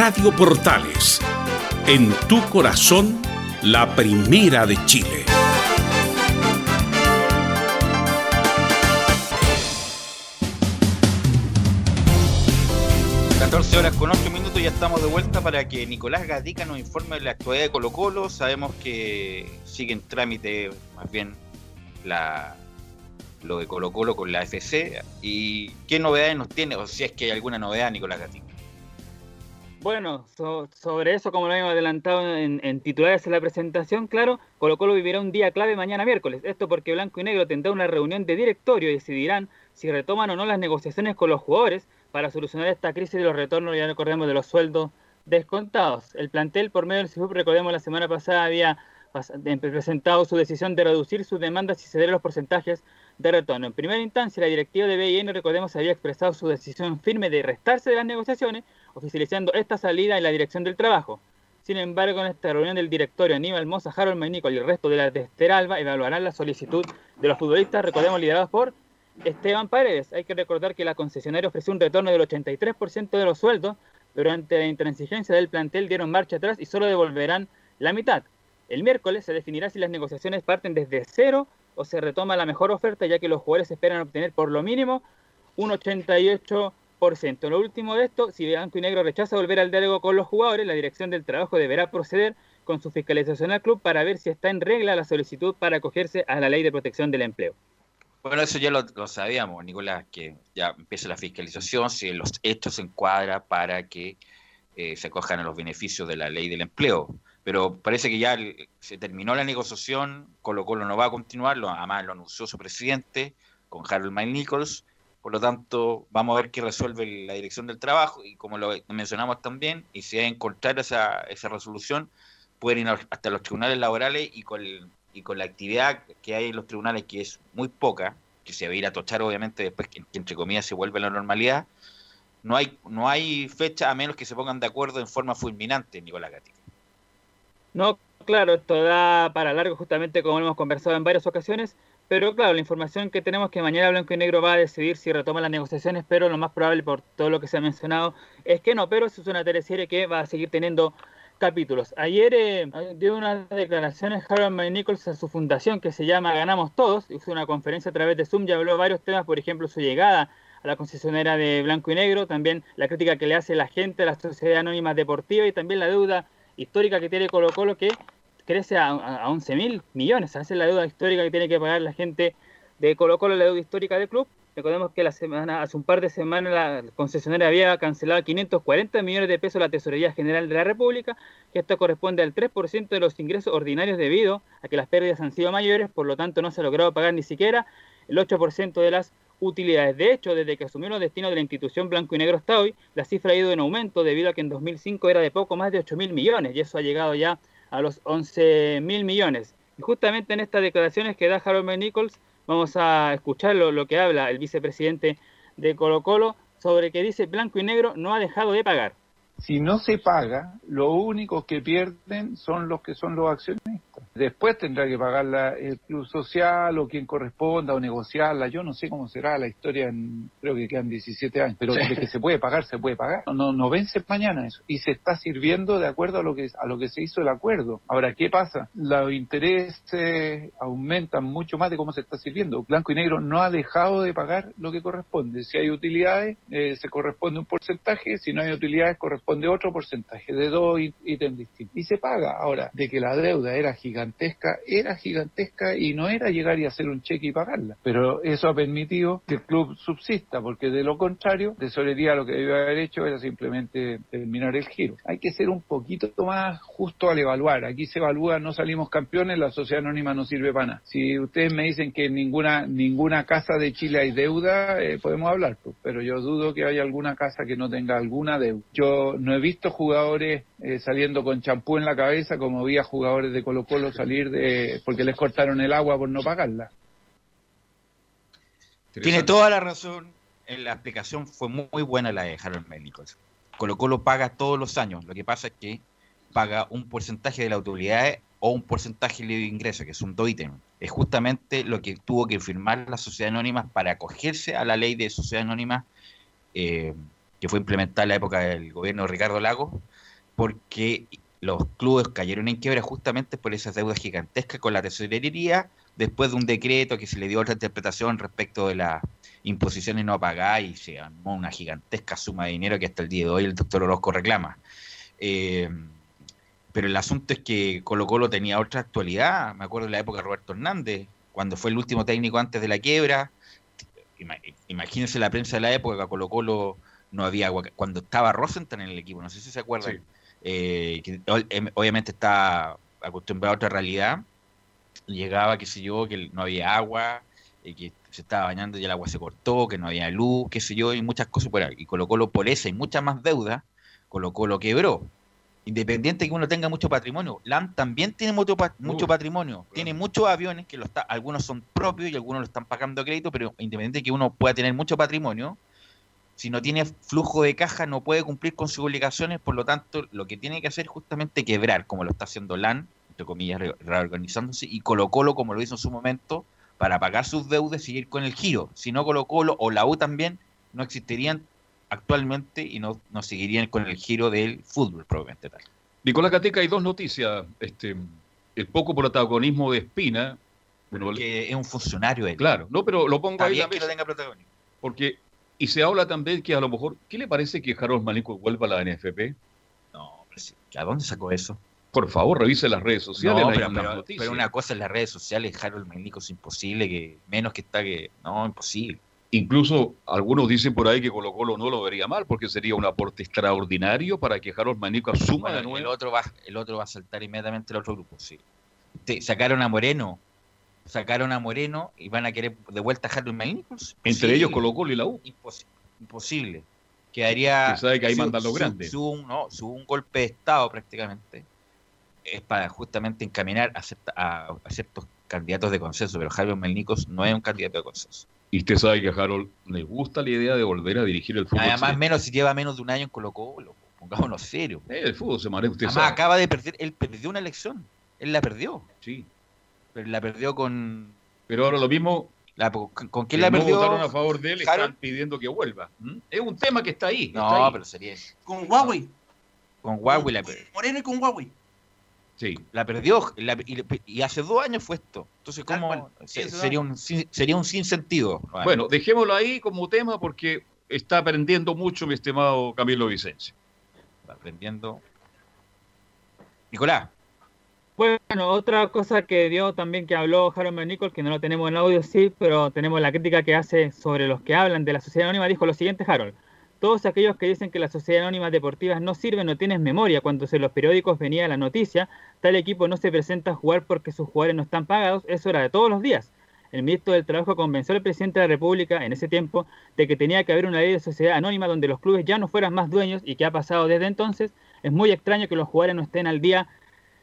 Radio Portales, en tu corazón, la primera de Chile. 14 horas con 8 minutos ya estamos de vuelta para que Nicolás Gatica nos informe de la actualidad de Colo Colo. Sabemos que sigue en trámite más bien la, lo de Colo Colo con la FC. ¿Y qué novedades nos tiene? O si es que hay alguna novedad, Nicolás Gatica. Bueno, so- sobre eso, como lo habíamos adelantado en, titulares en la presentación, claro, Colo Colo vivirá un día clave mañana miércoles. Esto porque Blanco y Negro tendrá una reunión de directorio y decidirán si retoman o no las negociaciones con los jugadores para solucionar esta crisis de los retornos, ya recordemos, de los sueldos descontados. El plantel, por medio del CIFUP, recordemos, la semana pasada había presentado su decisión de reducir sus demandas y ceder los porcentajes de retorno. En primera instancia, la directiva de BIN, recordemos, había expresado su decisión firme de restarse de las negociaciones, oficializando esta salida en la dirección del trabajo. Sin embargo, en esta reunión del directorio, Aníbal Moza, Harold Maynicol y el resto de la de Esteralba evaluarán la solicitud de los futbolistas, recordemos, liderados por Esteban Paredes. Hay que recordar que la concesionaria ofreció un retorno del 83% de los sueldos. Durante la intransigencia del plantel dieron marcha atrás y solo devolverán la mitad. El miércoles se definirá si las negociaciones parten desde cero o se retoma la mejor oferta, ya que los jugadores esperan obtener por lo mínimo un 88%. Lo último de esto, si Blanco y Negro rechaza volver al diálogo con los jugadores, la dirección del trabajo deberá proceder con su fiscalización al club para ver si está en regla la solicitud para acogerse a la ley de protección del empleo. Bueno, eso ya lo, sabíamos, Nicolás, que ya empieza la fiscalización, si los hechos se encuadra para que eh, se acojan a los beneficios de la ley del empleo. Pero parece que ya se terminó la negociación, Colo Colo no va a continuar, lo, además lo anunció su presidente con Harold Mike Nichols, por lo tanto vamos a ver qué resuelve la dirección del trabajo y como lo mencionamos también, y si hay que encontrar esa, esa resolución, pueden ir hasta los tribunales laborales y con, la actividad que hay en los tribunales, que es muy poca, que se va a ir a tochar obviamente después que, que entre comillas se vuelve a la normalidad, no hay, no hay fecha a menos que se pongan de acuerdo en forma fulminante, Nicolás Gatica. No, claro, esto da para largo justamente como hemos conversado en varias ocasiones, pero claro, la información que tenemos es que mañana Blanco y Negro va a decidir si retoma las negociaciones, pero lo más probable por todo lo que se ha mencionado es que no, pero eso es una teleserie que va a seguir teniendo capítulos. Ayer eh, dio unas declaraciones Harold May Nichols a su fundación que se llama Ganamos Todos, hizo una conferencia a través de Zoom y habló de varios temas, por ejemplo su llegada a la concesionera de Blanco y Negro, también la crítica que le hace la gente a la sociedad anónima deportiva y también la deuda histórica que tiene Colo Colo que crece a, a, a 11 mil millones. Esa es la deuda histórica que tiene que pagar la gente de Colo Colo, la deuda histórica del club. Recordemos que la semana, hace un par de semanas la concesionaria había cancelado 540 millones de pesos la Tesorería General de la República, que esto corresponde al 3% de los ingresos ordinarios debido a que las pérdidas han sido mayores, por lo tanto no se ha logrado pagar ni siquiera el 8% de las utilidades. De hecho, desde que asumió los destinos de la institución blanco y negro hasta hoy, la cifra ha ido en aumento debido a que en 2005 era de poco más de 8 mil millones y eso ha llegado ya a los 11 mil millones. Y justamente en estas declaraciones que da Harold Nichols, vamos a escuchar lo, lo que habla el vicepresidente de Colo Colo sobre que dice blanco y negro no ha dejado de pagar. Si no se paga, lo único que pierden son los que son los accionistas. Después tendrá que pagarla el club social o quien corresponda o negociarla. Yo no sé cómo será la historia, en, creo que quedan 17 años, pero de que se puede pagar, se puede pagar. No, no vence mañana eso. Y se está sirviendo de acuerdo a lo que a lo que se hizo el acuerdo. Ahora, ¿qué pasa? Los intereses aumentan mucho más de cómo se está sirviendo. Blanco y Negro no ha dejado de pagar lo que corresponde. Si hay utilidades, eh, se corresponde un porcentaje. Si no hay utilidades, corresponde otro porcentaje de dos ítems distintos. Y se paga. Ahora, de que la deuda era gigantesca, era gigantesca y no era llegar y hacer un cheque y pagarla. Pero eso ha permitido que el club subsista, porque de lo contrario, tesorería lo que debe haber hecho era simplemente terminar el giro. Hay que ser un poquito más justo al evaluar. Aquí se evalúa, no salimos campeones, la sociedad anónima no sirve para nada. Si ustedes me dicen que en ninguna, ninguna casa de Chile hay deuda, eh, podemos hablar, pues, pero yo dudo que haya alguna casa que no tenga alguna deuda. Yo no he visto jugadores eh, saliendo con champú en la cabeza como vi a jugadores de Colo Colo salir de porque les cortaron el agua por no pagarla. Tiene toda la razón. En la explicación fue muy, buena la de Harold Nichols. Colo Colo paga todos los años. Lo que pasa es que paga un porcentaje de las utilidades o un porcentaje de ingreso, que son dos ítems. Es justamente lo que tuvo que firmar la sociedad anónima para acogerse a la ley de sociedad anónima eh, que fue implementada en la época del gobierno de Ricardo Lagos, porque los clubes cayeron en quiebra justamente por esas deudas gigantescas con la tesorería, después de un decreto que se le dio otra interpretación respecto de las imposiciones no pagadas y se armó una gigantesca suma de dinero que hasta el día de hoy el doctor Orozco reclama. Eh, pero el asunto es que Colo Colo tenía otra actualidad, me acuerdo de la época de Roberto Hernández, cuando fue el último técnico antes de la quiebra, Ima- imagínense la prensa de la época, Colo Colo no había agua, cuando estaba Rosenthal en el equipo, no sé si se acuerdan, eh, que em- obviamente está acostumbrado a otra realidad, llegaba, qué sé yo, que no había agua, eh, que se estaba bañando y el agua se cortó, que no había luz, qué sé yo, y muchas cosas por ahí. Y Colo Colo por esa y muchas más deudas, Colo Colo quebró. Independiente de que uno tenga mucho patrimonio, LAN también tiene mucho, mucho patrimonio, tiene muchos aviones que lo está, algunos son propios y algunos lo están pagando a crédito, pero independiente de que uno pueda tener mucho patrimonio, si no tiene flujo de caja no puede cumplir con sus obligaciones, por lo tanto lo que tiene que hacer es justamente quebrar, como lo está haciendo LAN, entre comillas, re- reorganizándose, y Colo Colo, como lo hizo en su momento, para pagar sus deudas y seguir con el giro. Si no Colo Colo o la U también no existirían actualmente y no, no seguirían con el giro del fútbol propiamente tal. Nicolás Cateca, hay dos noticias. Este, el poco protagonismo de Espina. Bueno, que es un funcionario él. Claro, no, pero lo pongo Está ahí bien la que lo mesa, tenga protagonismo. Porque, y se habla también que a lo mejor, ¿qué le parece que Harold Malico vuelva a la NFP? No, ¿a dónde sacó eso? Por favor, revise las redes sociales. No, pero, una cosa en las redes sociales, Harold Ménico es imposible, que menos que está que... No, imposible. Incluso algunos dicen por ahí que Colo Colo no lo vería mal porque sería un aporte extraordinario para que Harold Manico asuma Bueno, de el nuevo. otro va, el otro va a saltar inmediatamente el otro grupo, sí. Te- sacaron a Moreno, sacaron a Moreno y van a querer de vuelta a Harold Ménico. Entre ellos Colo Colo y la U. Imposible. Quedaría. Se sabe que ahí si- mandan los grandes. hubo un, no, golpe de Estado prácticamente. Es para justamente encaminar a, cierta- a- a ciertos candidatos de consenso, pero Javier Melnicos no es un candidato de consenso. Y usted sabe que a Harold le gusta la idea de volver a dirigir el fútbol. Además, chileno. menos si lleva menos de un año en Colo Colo, pongámonos serio. Eh, el fútbol se maneja, usted Además, sabe. acaba de perder, él perdió una elección, él la perdió. Sí. Pero la perdió con... Pero ahora lo mismo... La, ¿Con quién la no perdió? votaron a favor de él, están pidiendo que vuelva. ¿Mm? Es un tema que está ahí. está No, ahí. pero sería... Con Huawei. Con Huawei la perdió. Moreno y con Huawei. Sí. La perdió la- y, y hace dos años fue esto. Entonces, ¿cómo? se- sería, un, sin- sería un sinsentido. Bueno, dejémoslo ahí como tema porque está aprendiendo mucho mi estimado Camilo Vicencio. aprendiendo. Nicolás. Bueno, otra cosa que dio también que habló Harold McNichol, que no lo tenemos en audio, sí, pero tenemos la crítica que hace sobre los que hablan de la sociedad anónima, dijo lo siguiente Harold. Todos aquellos que dicen que las sociedades anónimas deportivas no sirven no tienen memoria. Cuando en los periódicos venía la noticia, tal equipo no se presenta a jugar porque sus jugadores no están pagados, eso era de todos los días. El ministro del Trabajo convenció al presidente de la República en ese tiempo de que tenía que haber una ley de sociedad anónima donde los clubes ya no fueran más dueños y que ha pasado desde entonces. Es muy extraño que los jugadores no estén al día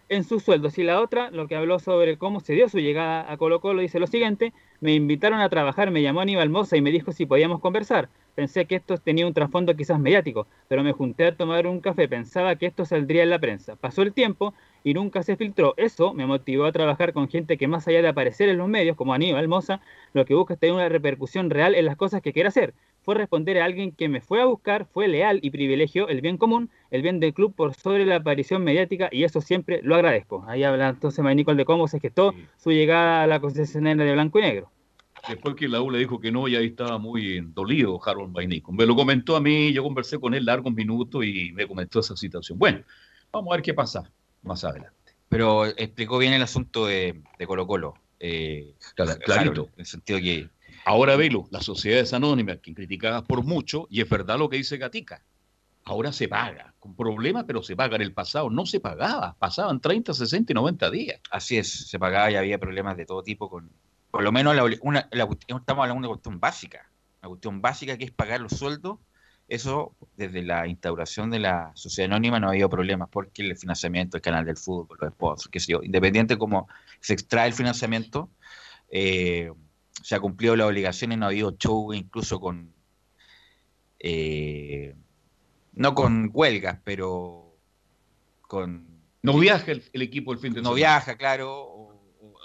en sus sueldos. Y la otra, lo que habló sobre cómo se dio su llegada a Colo Colo, dice lo siguiente, me invitaron a trabajar, me llamó Aníbal Mosa y me dijo si podíamos conversar. Pensé que esto tenía un trasfondo quizás mediático, pero me junté a tomar un café, pensaba que esto saldría en la prensa. Pasó el tiempo y nunca se filtró. Eso me motivó a trabajar con gente que más allá de aparecer en los medios, como Aníbal Mosa, lo que busca es tener una repercusión real en las cosas que quiere hacer. Fue responder a alguien que me fue a buscar, fue leal y privilegió el bien común, el bien del club por sobre la aparición mediática y eso siempre lo agradezco. Ahí habla entonces Nicole de cómo se gestó su llegada a la concesionaria de blanco y negro. Después que la U le dijo que no, ya ahí estaba muy dolido Harold Bainico. Me lo comentó a mí, yo conversé con él largos minutos y me comentó esa situación. Bueno, vamos a ver qué pasa más adelante. Pero explicó bien el asunto de, de Colo Colo. Eh, Clar- clarito. Harold, en el sentido que Ahora, Velo, las sociedades anónimas, que criticadas por mucho, y es verdad lo que dice Gatica, ahora se paga, con problemas, pero se paga. En el pasado no se pagaba, pasaban 30, 60 y 90 días. Así es, se pagaba y había problemas de todo tipo con, por lo menos la, una, la, estamos hablando de una cuestión básica, una cuestión básica que es pagar los sueldos. Eso, desde la instauración de la sociedad anónima no ha habido problemas porque el financiamiento, el canal del fútbol, los sponsors, qué sé yo, independiente de cómo se extrae el financiamiento, eh, se ha cumplido las obligaciones, no ha habido show incluso con, eh, no con huelgas, pero con No viaja el, el equipo el fin de semana. No viaja, claro,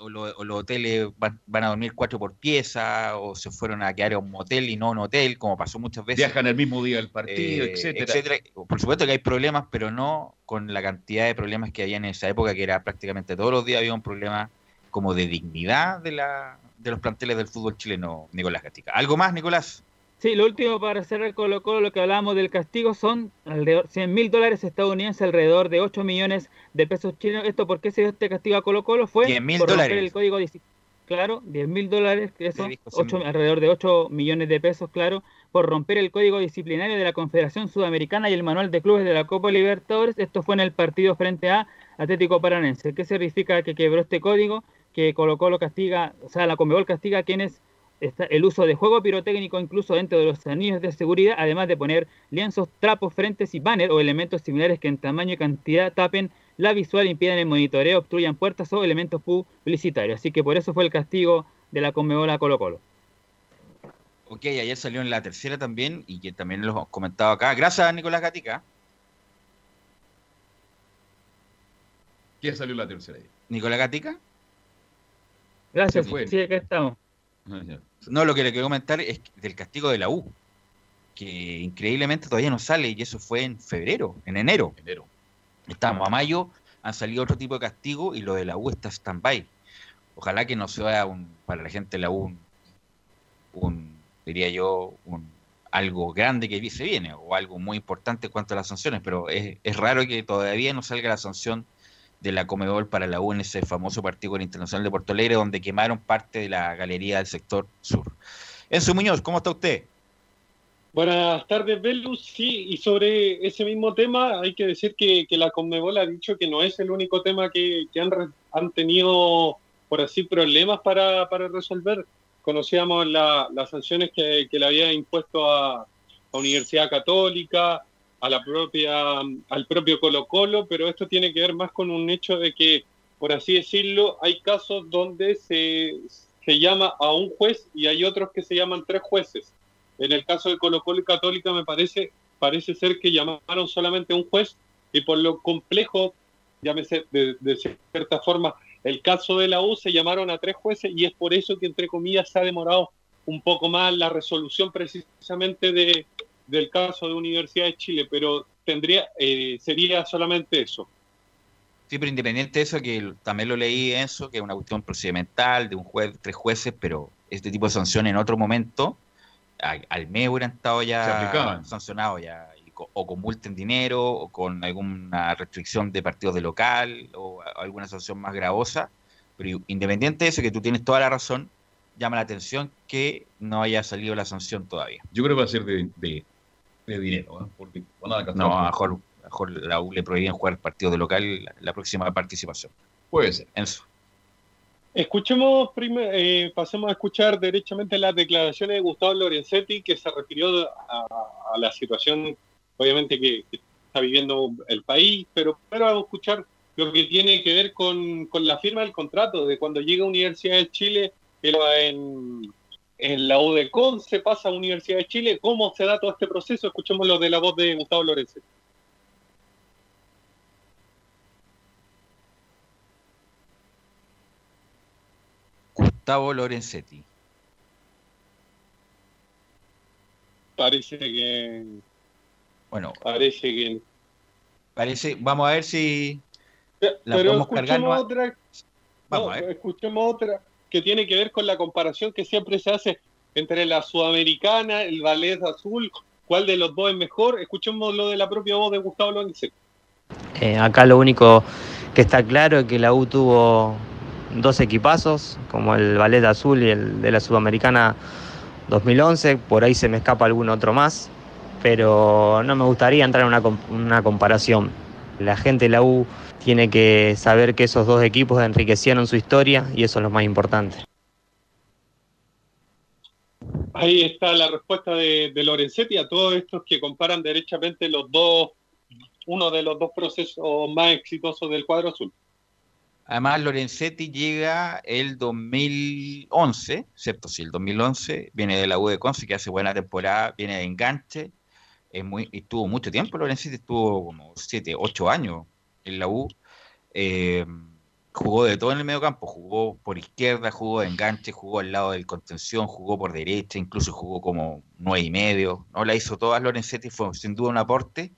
o, lo- o los hoteles van, van a dormir cuatro por pieza, o se fueron a quedar a un motel y no a un hotel, como pasó muchas veces. Viajan el mismo día del partido, Eh, etcétera. Por supuesto que hay problemas, pero no con la cantidad de problemas que había en esa época, que era prácticamente todos los días había un problema como de dignidad de, la, de los planteles del fútbol chileno, Nicolás Gatica. ¿Algo más, Nicolás? Sí, lo último para cerrar Colo Colo, lo que hablábamos del castigo son alrededor 100 mil dólares estadounidenses, alrededor de 8 millones de pesos chilenos. ¿Esto por qué se dio este castigo a Colo Colo? Fue 10.000 por romper el código Claro, 10 mil dólares, que eso, dijo 100.000. ocho- alrededor de 8 millones de pesos, claro, por romper el código disciplinario de la Confederación Sudamericana y el manual de clubes de la Copa Libertadores. Esto fue en el partido frente a Atlético Paranense. ¿Qué significa que quebró este código? Que Colo Colo castiga, o sea, la Conmebol castiga a quienes está el uso de juego pirotécnico incluso dentro de los anillos de seguridad, además de poner lienzos, trapos, frentes y banner o elementos similares que en tamaño y cantidad tapen la visual, impidan el monitoreo, obstruyan puertas o elementos publicitarios. Así que por eso fue el castigo de la Conmebol a Colo Colo. Ok, ayer salió en la tercera también, y que también lo hemos comentado acá. Gracias, Nicolás Gatica. ¿Quién salió la tercera? Nicolás Gatica. Gracias, sí, acá estamos. Ah, ya. No, lo que le quiero comentar es del castigo de la U, que increíblemente todavía no sale, y eso fue en febrero, en enero. Enero. Estamos a mayo, han salido otro tipo de castigo y lo de la U está stand-by. Ojalá que no sea un, para la gente de la U un, un, diría yo, un, algo grande que se viene o algo muy importante en cuanto a las sanciones, pero es, es raro que todavía no salga la sanción de la Comebol para la U ese famoso partido con Internacional de Porto donde quemaron parte de la galería del sector sur. Enzo Muñoz, ¿cómo está usted? Buenas tardes, Velus. Sí, y sobre ese mismo tema, hay que decir que, que la Conmebol ha dicho que no es el único tema que, que han, han tenido, por así, problemas para, para resolver. Conocíamos la- las sanciones que, que le había impuesto a, a Universidad Católica, a la propia, al propio Colo Colo, pero esto tiene que ver más con un hecho de que, por así decirlo, hay casos donde se, se llama a un juez y hay otros que se llaman tres jueces. En el caso de Colo Colo y Católica me parece, parece ser que llamaron solamente a un juez y por lo complejo, llámese de, de cierta forma, el caso de la U se llamaron a tres jueces y es por eso que entre comillas se ha demorado un poco más la resolución precisamente de, del caso de Universidad de Chile, pero tendría eh, sería solamente eso. Sí, pero independiente de eso, que también lo leí eso, que es una cuestión procedimental de un juez, tres jueces, pero este tipo de sanciones en otro momento, a- al mes hubieran estado ya sancionados ya, y co- o con multa en dinero, o con alguna restricción de partidos de local, o alguna sanción más gravosa. Pero independiente de eso, que tú tienes toda la razón, llama la atención que no haya salido la sanción todavía. Yo creo que va a ser de, de, de dinero, ¿eh? porque alcanzar No, a lo mejor, a lo mejor la U le prohibían jugar partidos de local la, la próxima participación. Puede ser. Enzo. Escuchemos, prime- eh, pasemos a escuchar derechamente las declaraciones de Gustavo Lorenzetti, que se refirió a, a la situación, obviamente, que, que está viviendo el país, pero primero vamos a escuchar lo que tiene que ver con, con la firma del contrato, de cuando llega a Universidad de Chile, él va en, en la UDECON, se pasa a Universidad de Chile, cómo se da todo este proceso, escuchemos lo de la voz de Gustavo Lorenzetti. Gustavo Lorenzetti. Parece que... Bueno, parece que... Parece, vamos a ver si la Pero podemos cargar. otra, Vamos no, a ver. escuchemos otra que tiene que ver con la comparación que siempre se hace entre la sudamericana, el ballet azul, cuál de los dos es mejor. Escuchemos lo de la propia voz de Gustavo Lorenzetti. Eh, acá lo único que está claro es que la U tuvo dos equipazos, como el Ballet Azul y el de la Sudamericana 2011, por ahí se me escapa algún otro más, pero no me gustaría entrar en una, una comparación. La gente de la U tiene que saber que esos dos equipos enriquecieron su historia y eso es lo más importante. Ahí está la respuesta de, de Lorenzetti a todos estos que comparan derechamente los dos, uno de los dos procesos más exitosos del cuadro azul. Además, Lorenzetti llega el 2011, ¿cierto? Sí, el 2011 viene de la U de Conce, que hace buena temporada, viene de enganche. Es muy, estuvo mucho tiempo, Lorenzetti estuvo como 7, 8 años en la U. Eh, jugó de todo en el medio campo, jugó por izquierda, jugó de enganche, jugó al lado del contención, jugó por derecha, incluso jugó como nueve y medio, ¿no? La hizo todas Lorenzetti, fue sin duda un aporte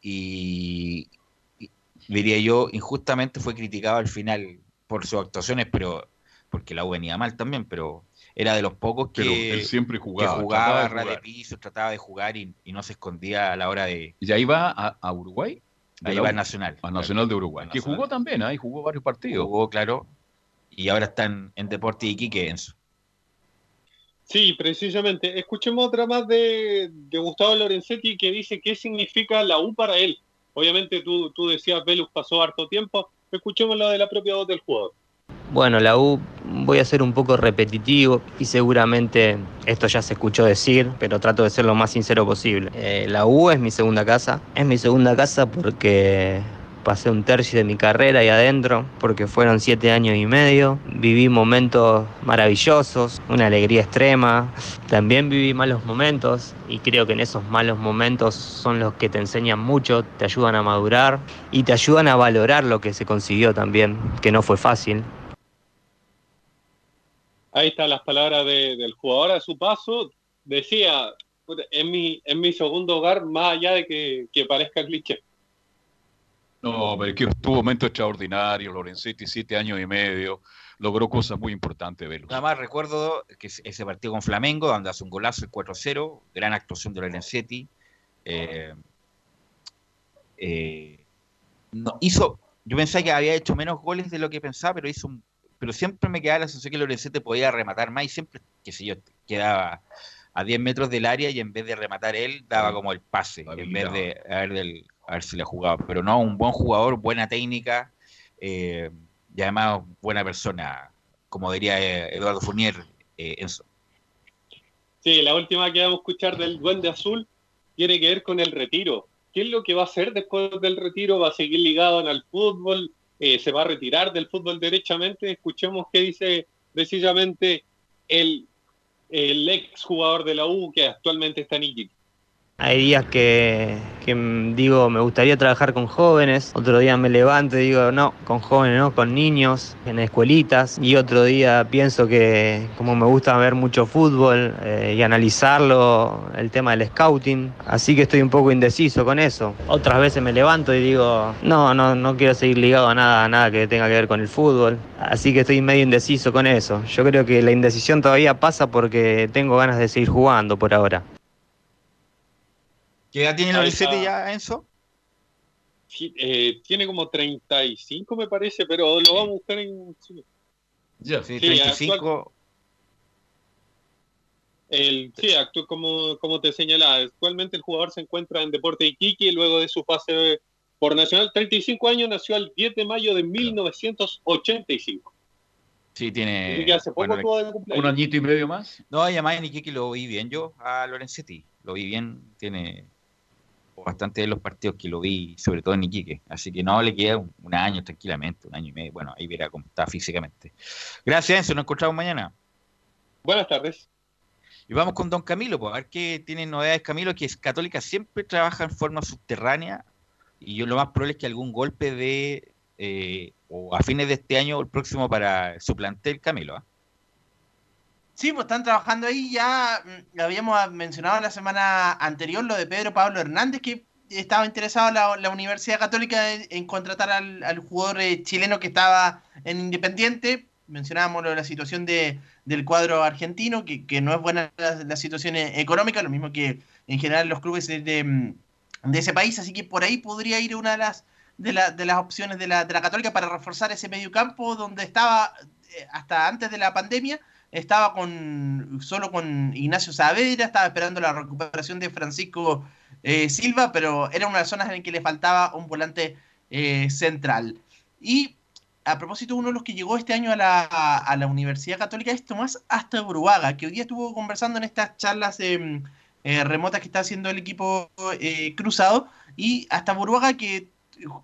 y, y diría yo, injustamente fue criticado al final por sus actuaciones, pero porque la U venía mal también, pero era de los pocos que, Pero él siempre jugaba, que jugaba trataba de jugar. piso, trataba de jugar y, y no se escondía a la hora de... ¿Y ahí va a, a Uruguay? De Ahí la va a Nacional. A Nacional de Uruguay. Que Nacional. jugó también, ahí jugó varios partidos. Jugó, claro, y ahora está en, en Deporte Iquique, Enzo. Sí, precisamente. Escuchemos otra más de, de Gustavo Lorenzetti que dice qué significa la U para él. Obviamente tú, tú decías, Velus pasó harto tiempo. Escuchemos la de la propia voz del jugador. Bueno, la U voy a ser un poco repetitivo y seguramente esto ya se escuchó decir, pero trato de ser lo más sincero posible. Eh, la U es mi segunda casa. Es mi segunda casa porque pasé un tercio de mi carrera ahí adentro, porque fueron siete años y medio. Viví momentos maravillosos, una alegría extrema. También viví malos momentos y creo que en esos malos momentos son los que te enseñan mucho, te ayudan a madurar y te ayudan a valorar lo que se consiguió también, que no fue fácil. Ahí están las palabras de- del jugador a su paso. Decía, "Puta, en mi, en mi segundo hogar, más allá de que, que parezca cliché. No, pero es que tuvo momentos extraordinarios, Lorenzetti, siete años y medio, logró cosas muy importantes, Velus. Nada más recuerdo que ese- ese partido con Flamengo, donde hace un golazo el 4-0, gran actuación de Lorenzetti. Eh, eh, no, hizo, yo pensaba que había hecho menos goles de lo que pensaba, pero hizo un- pero siempre me quedaba la sensación que Lorenzetti podía rematar más y siempre, qué sé yo, quedaba a 10 metros del área y en vez de rematar él, daba como el pase, en vez de haber, del, haber si le jugado. Pero no, un buen jugador, buena técnica eh, y además buena persona, como diría eh, Eduardo Fournier, eh, Enzo. Sí, la última que vamos a escuchar del Duende Azul tiene que ver con el retiro. ¿Qué es lo que va a hacer después del retiro? ¿Va a seguir ligado en el fútbol? Eh, ¿Se va a retirar del fútbol derechamente? Escuchemos qué dice precisamente el, el ex jugador de la U que actualmente está en Iquique. Hay días que, que digo, me gustaría trabajar con jóvenes, otro día me levanto y digo, no, con jóvenes, no, con niños, en escuelitas, y otro día pienso que como me gusta ver mucho fútbol eh, y analizarlo, el tema del scouting, así que estoy un poco indeciso con eso. Otras veces me levanto y digo, no, no, no quiero seguir ligado a nada, a nada que tenga que ver con el fútbol, así que estoy medio indeciso con eso. Yo creo que la indecisión todavía pasa porque tengo ganas de seguir jugando por ahora. ¿Qué edad tiene Lorenzetti ya, Enzo? Sí, eh, tiene como 35 me parece, pero lo vamos a buscar en... sí. Sí, Sí, 35. actual- El, sí, actúa como, como te señalaba. Actualmente el jugador se encuentra en Deporte Iquique y luego de su pase por Nacional, 35 años, nació el 10 de mayo de 1985. Sí, tiene. Que hace poco bueno. Un añito y medio más. No, y además en Iquique lo vi bien yo a Lorenzetti. Lo vi bien, tiene bastante de los partidos que lo vi, sobre todo en Iquique. Así que no, le queda un, un año tranquilamente, un año y medio. Bueno, ahí verá cómo está físicamente. Gracias, Enzo. Nos encontramos mañana. Buenas tardes. Y vamos con Don Camilo, pues, a ver qué tiene novedades Camilo, que es católica, siempre trabaja en forma subterránea y yo lo más probable es que algún golpe de, eh, o a fines de este año o el próximo para su plantel, Camilo. ¿ah? Sí, pues están trabajando ahí. Ya mm, habíamos mencionado la semana anterior lo de Pedro Pablo Hernández, que estaba interesado la, Universidad Católica en, contratar al, al jugador eh, chileno que estaba en Independiente. Mencionábamos lo de la situación de, del cuadro argentino, que, no es buena la, la situación eh, económica, lo mismo que en general los clubes mm, de ese país, así que por ahí podría ir una de las de, la- de las opciones de la, de la Católica para reforzar ese mediocampo donde estaba eh, hasta antes de la pandemia estaba con solo con Ignacio Saavedra, estaba esperando la recuperación de Francisco eh, Silva, pero era una de las zonas en que le faltaba un volante eh, central. Y a propósito, uno de los que llegó este año a la, a la Universidad Católica es Tomás Hasta Bruaga, que hoy día estuvo conversando en estas charlas eh, remotas que está haciendo el equipo cruzado, y hasta Buruaga que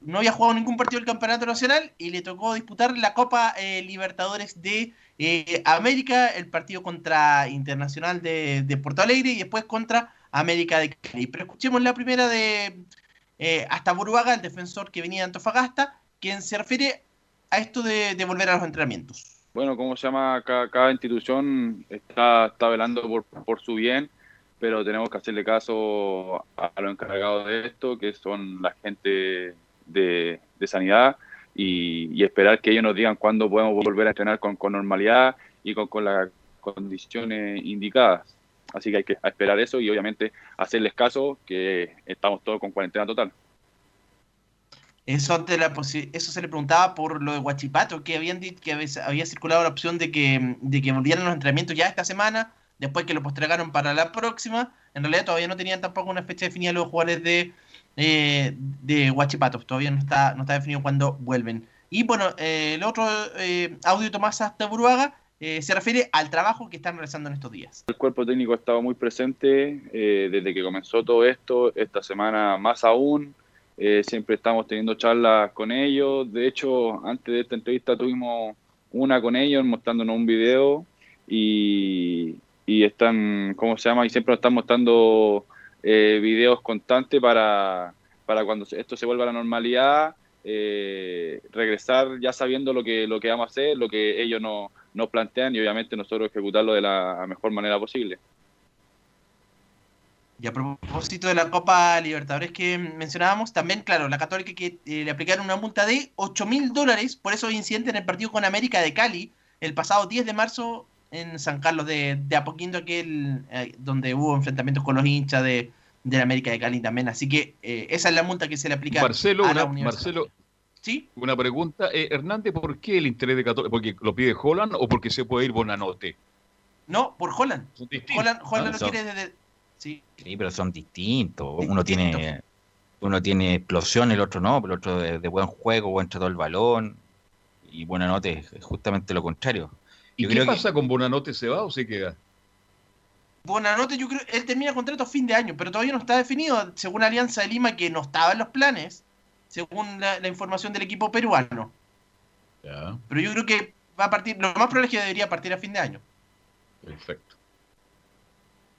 no había jugado ningún partido del Campeonato Nacional y le tocó disputar la Copa eh, Libertadores de eh, América, el partido contra Internacional de, de Porto Alegre y después contra América de Cali. Pero escuchemos la primera de eh, hasta Buruaga, el defensor que venía de Antofagasta, quien se refiere a esto de, de volver a los entrenamientos. Bueno, como se llama, cada, cada institución está, está velando por, por su bien, pero tenemos que hacerle caso a los encargados de esto, que son la gente de, sanidad, y, esperar que ellos nos digan cuándo podemos volver a entrenar con, normalidad y con, las condiciones indicadas. Así que hay que esperar eso y obviamente hacerles caso que estamos todos con cuarentena total. Eso, la eso se le preguntaba por lo de Guachipato, que habían dicho que había circulado la opción de que, de que volvieran los entrenamientos ya esta semana, después que lo postergaron para la próxima. En realidad todavía no tenían tampoco una fecha definida los jugadores de, eh, de Guachipato, todavía no está, no está definido cuándo vuelven. Y bueno, eh, el otro eh, audio Tomás Astaburuaga eh, se refiere al trabajo que están realizando en estos días. El cuerpo técnico ha estado muy presente desde que comenzó todo esto, esta semana más aún. Siempre estamos teniendo charlas con ellos. De hecho, antes de esta entrevista tuvimos una con ellos mostrándonos un video y, y están, ¿cómo se llama? Y siempre nos están mostrando eh, videos constantes para, para cuando esto se vuelva a la normalidad, eh, regresar ya sabiendo lo que, lo que vamos a hacer, lo que ellos nos, nos plantean y obviamente nosotros ejecutarlo de la mejor manera posible. Y a propósito de la Copa Libertadores que mencionábamos, también, claro, la Católica que eh, le aplicaron una multa de 8 mil dólares por esos incidentes en el partido con América de Cali el pasado 10 de marzo en San Carlos de, de Apoquindo, aquel eh, donde hubo enfrentamientos con los hinchas de, de la América de Cali también. Así que eh, esa es la multa que se le aplica Marcelo, a la una. Marcelo, ¿Sí? una pregunta. Eh, Hernández, ¿por qué el interés de Católica? ¿Porque lo pide Holland o porque se puede ir Bonanote? No, por Holland. Holland, Holland Ah, lo son- quiere desde... Sí. Sí, pero son distintos. Uno tiene uno tiene explosión, el otro no, pero el otro de, de buen juego, buen trato del balón. Y buena nota es justamente lo contrario. ¿Y qué que- pasa con Bonanote? ¿Se va o se queda? Bonanote, yo creo, él termina contrato a fin de año, pero todavía no está definido, según Alianza de Lima, que no estaba en los planes, según la, la información del equipo peruano. Ya, Pero yo creo que va a partir, lo más probable es que debería partir a fin de año. perfecto.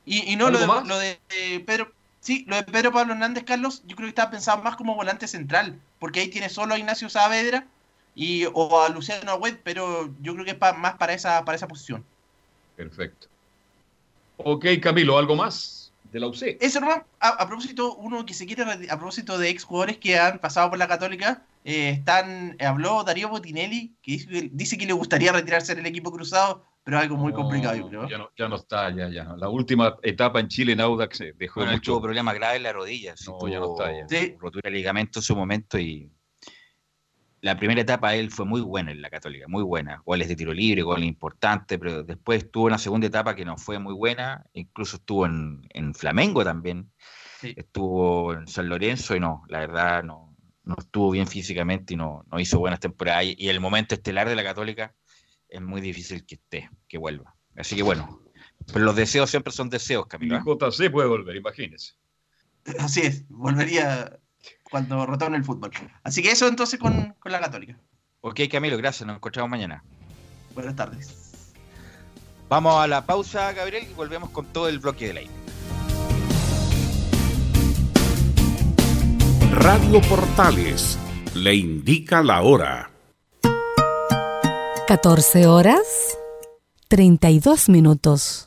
Y, y no lo ¿Algo de, lo de Pedro, sí, lo de Pedro Pablo Hernández Carlos, yo creo que estaba pensado más como volante central, porque ahí tiene solo a Ignacio Saavedra y o a Luciano Agüed, pero yo creo que es pa- más para esa, para esa posición. Perfecto. Ok, Camilo, ¿algo más de la UC? Eso nomás, a, a propósito, uno que se quiere, a propósito de exjugadores que han pasado por la Católica, eh, están, habló Darío Botinelli, que dice, que dice que le gustaría retirarse del equipo cruzado, pero es algo muy complicado, yo creo. Ya no, ya no está, ya, ya. La última etapa en Chile en Audax dejó Bueno, mucho. tuvo problemas graves en la rodilla. sí, No, tuvo ya no está, ya. rotura de ligamento en su momento y la primera etapa él fue muy buena en la Católica, muy buena. Goles de tiro libre, goles importantes, pero después tuvo una segunda etapa que no fue muy buena. Incluso estuvo en, en Flamengo también. Estuvo en San Lorenzo y no, la verdad no, no estuvo bien físicamente y no, no hizo buenas temporadas. Y, y el momento estelar de la Católica es muy difícil que esté, que vuelva. Así que bueno, pero los deseos siempre son deseos, Y Camilo. ¿ah? JC puede volver, imagínese. Así es, volvería cuando retorne el fútbol. Así que eso entonces con, con la Católica. Ok, Camilo, gracias. Nos encontramos mañana. Buenas tardes. Vamos a la pausa, Gabriel, y volvemos con todo el bloque del aire. Radio Portales le indica la hora. 14 horas 32 minutos.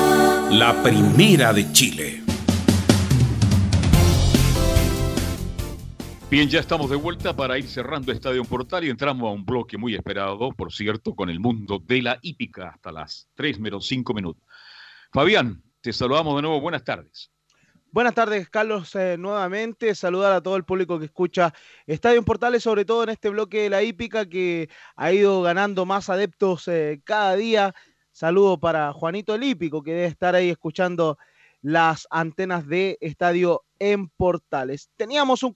La primera de Chile. Bien, ya estamos de vuelta para ir cerrando Estadio Portal y entramos a un bloque muy esperado, por cierto, con el mundo de la hípica hasta las 3 menos 5 minutos. Fabián, te saludamos de nuevo. Buenas tardes. Buenas tardes, Carlos, eh, nuevamente. Saludar a todo el público que escucha Estadio Portales, sobre todo en este bloque de la hípica que ha ido ganando más adeptos eh, cada día. Saludo para Juanito Elípico, que debe estar ahí escuchando las antenas de estadio en Portales. Teníamos un,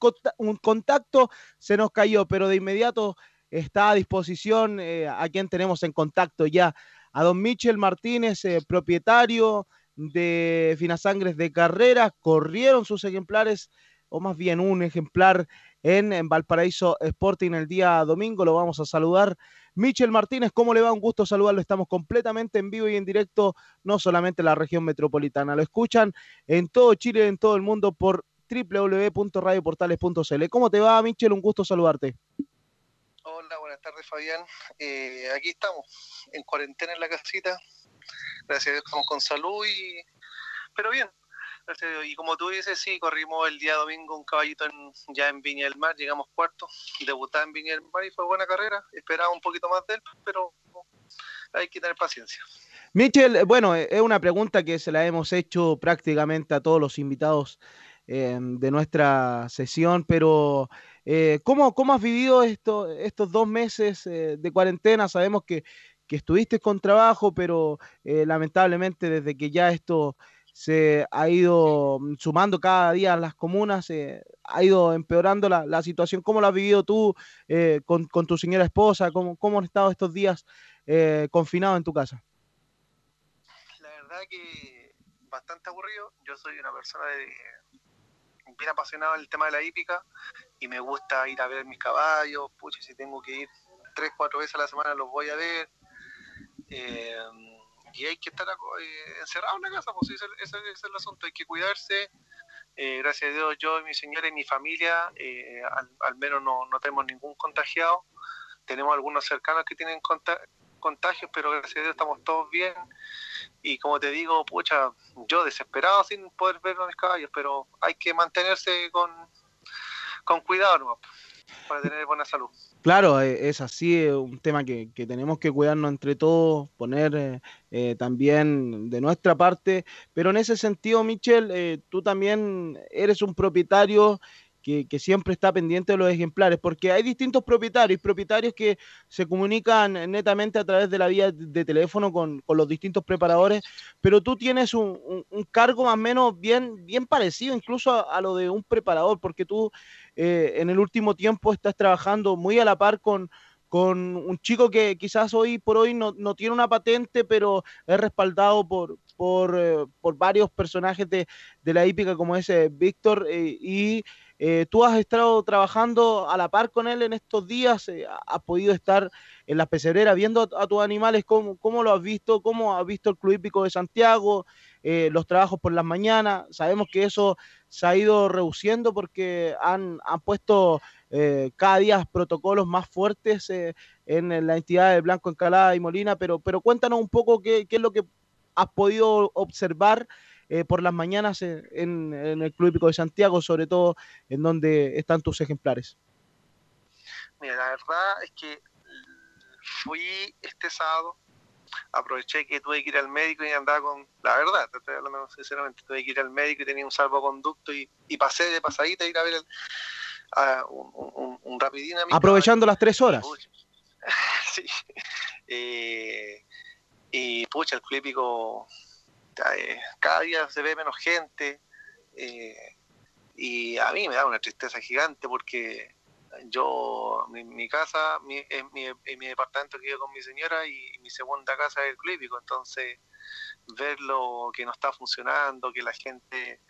contacto, se nos cayó, pero de inmediato está a disposición eh, a quien tenemos en contacto ya, a don Michel Martínez, eh, propietario de Finasangres de Carrera. Corrieron sus ejemplares, o más bien un ejemplar en, en Valparaíso Sporting el día domingo. Lo vamos a saludar Michel Martínez, ¿cómo le va? Un gusto saludarlo. Estamos completamente en vivo y en directo, no solamente en la región metropolitana. Lo escuchan en todo Chile, en todo el mundo por www.radioportales.cl. ¿Cómo te va, Michel? Un gusto saludarte. Hola, buenas tardes, Fabián. Eh, aquí estamos, en cuarentena en la casita. Gracias a Dios estamos con salud y... Pero bien, y como tú dices, sí, corrimos el día domingo un caballito ya en Viña del Mar, llegamos cuarto, debutaba en Viña del Mar y fue buena carrera. Esperaba un poquito más de él, pero hay que tener paciencia. Michel, bueno, es una pregunta que se la hemos hecho prácticamente a todos los invitados eh, de nuestra sesión, pero eh, ¿cómo, ¿cómo, has vivido esto, estos dos meses eh, de cuarentena? Sabemos que, que, estuviste con trabajo, pero lamentablemente desde que ya esto se ha ido mm, sumando cada día las comunas, eh, ha ido empeorando la, situación. ¿Cómo lo has vivido tú eh, con, tu señora esposa? ¿Cómo, ¿Cómo, han estado estos días eh, confinados en tu casa? La verdad que bastante aburrido. Yo soy una persona de, bien apasionada en el tema de la hípica y me gusta ir a ver mis caballos. Pucha, si tengo que ir tres, cuatro veces a la semana los voy a ver. Eh, y hay que estar eh, encerrado en la casa, pues ese, es el asunto, hay que cuidarse. Eh, gracias a Dios, yo y mi señora y mi familia, eh, al, menos no, no, tenemos ningún contagiado. Tenemos algunos cercanos que tienen contagios, pero gracias a Dios estamos todos bien. Y como te digo, pucha, yo desesperado sin poder ver a mis caballos, pero hay que mantenerse con, con cuidado ¿no? Para tener buena salud. Claro, eh, es así, es un tema que, tenemos que cuidarnos entre todos, poner eh, eh, también de nuestra parte, pero en ese sentido, Michel, tú también eres un propietario que, siempre está pendiente de los ejemplares, porque hay distintos propietarios, propietarios que se comunican netamente a través de la vía de teléfono con, los distintos preparadores, pero tú tienes un, cargo más o menos bien, bien parecido incluso a lo de un preparador, porque tú eh, en el último tiempo estás trabajando muy a la par con, con un chico que quizás hoy por hoy no, tiene una patente, pero es respaldado por, por, eh, varios personajes de, la hípica como ese Víctor, eh, y Eh, tú has estado trabajando a la par con él en estos días, eh, has podido estar en la pesebrera viendo a, tus animales, ¿cómo, ¿cómo, lo has visto? ¿Cómo has visto el Club Hípico de Santiago? Eh, los trabajos por las mañanas. Sabemos que eso se ha ido reduciendo porque han, han puesto eh, cada día protocolos más fuertes en la entidad de Blanco Encalada y Molina, pero, pero cuéntanos un poco qué, qué es lo que has podido observar eh, por las mañanas en, en, el Club Hípico de Santiago, sobre todo en donde están tus ejemplares. Mira, la verdad es que fui este sábado, aproveché que tuve que ir al médico y andaba con, la verdad, te estoy hablando sinceramente, tuve que ir al médico y tenía un salvoconducto y, y pasé de pasadita a ir a ver el, a un, un, un rapidín a mi Aprovechando las tres horas. [LAUGHS] sí. Eh, y pucha, el Club Eh, cada día se ve menos gente eh, y a mí me da una tristeza gigante porque yo, mi, mi casa mi, es, mi, es mi departamento que vivo con mi señora y, mi segunda casa es el Club Hípico, entonces ver lo que no está funcionando, que la gente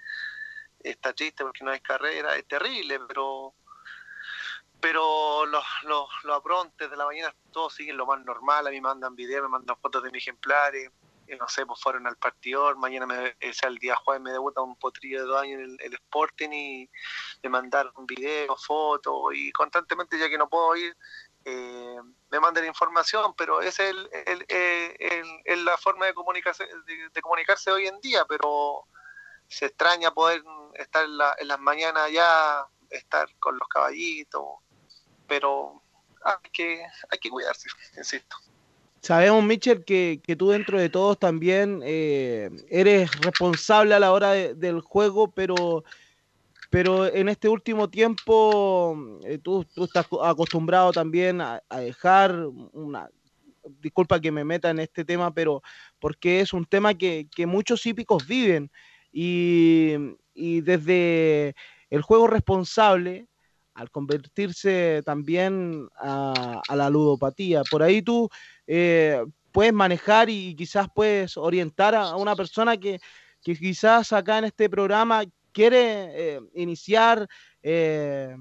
está triste porque no hay carrera, es terrible, pero pero los, los, los aprontes de la mañana todos siguen lo más normal, a mí me mandan videos, me mandan fotos de mis ejemplares, no sé, pues fueron al partidor, mañana me, ese el día jueves me debuta un potrillo de dos años en el, Sporting y me mandaron videos, fotos y constantemente ya que no puedo ir, eh, me mandan información, pero es el, el, el, el, la forma de comunicarse, de, de comunicarse hoy en día, pero se extraña poder estar en, la, en, las mañanas ya, estar con los caballitos, pero hay que, hay que cuidarse, insisto. Sabemos, Mitchell, que, que tú dentro de todos también eh, eres responsable a la hora de, del juego, pero, pero en este último tiempo eh, tú, estás acostumbrado también a, a dejar una, disculpa que me meta en este tema, pero porque es un tema que, que muchos hípicos viven. Y, y, desde el juego responsable, al convertirse también a, a la ludopatía, por ahí tú eh, puedes manejar y quizás puedes orientar a una persona que, quizás acá en este programa quiere eh, iniciar eh,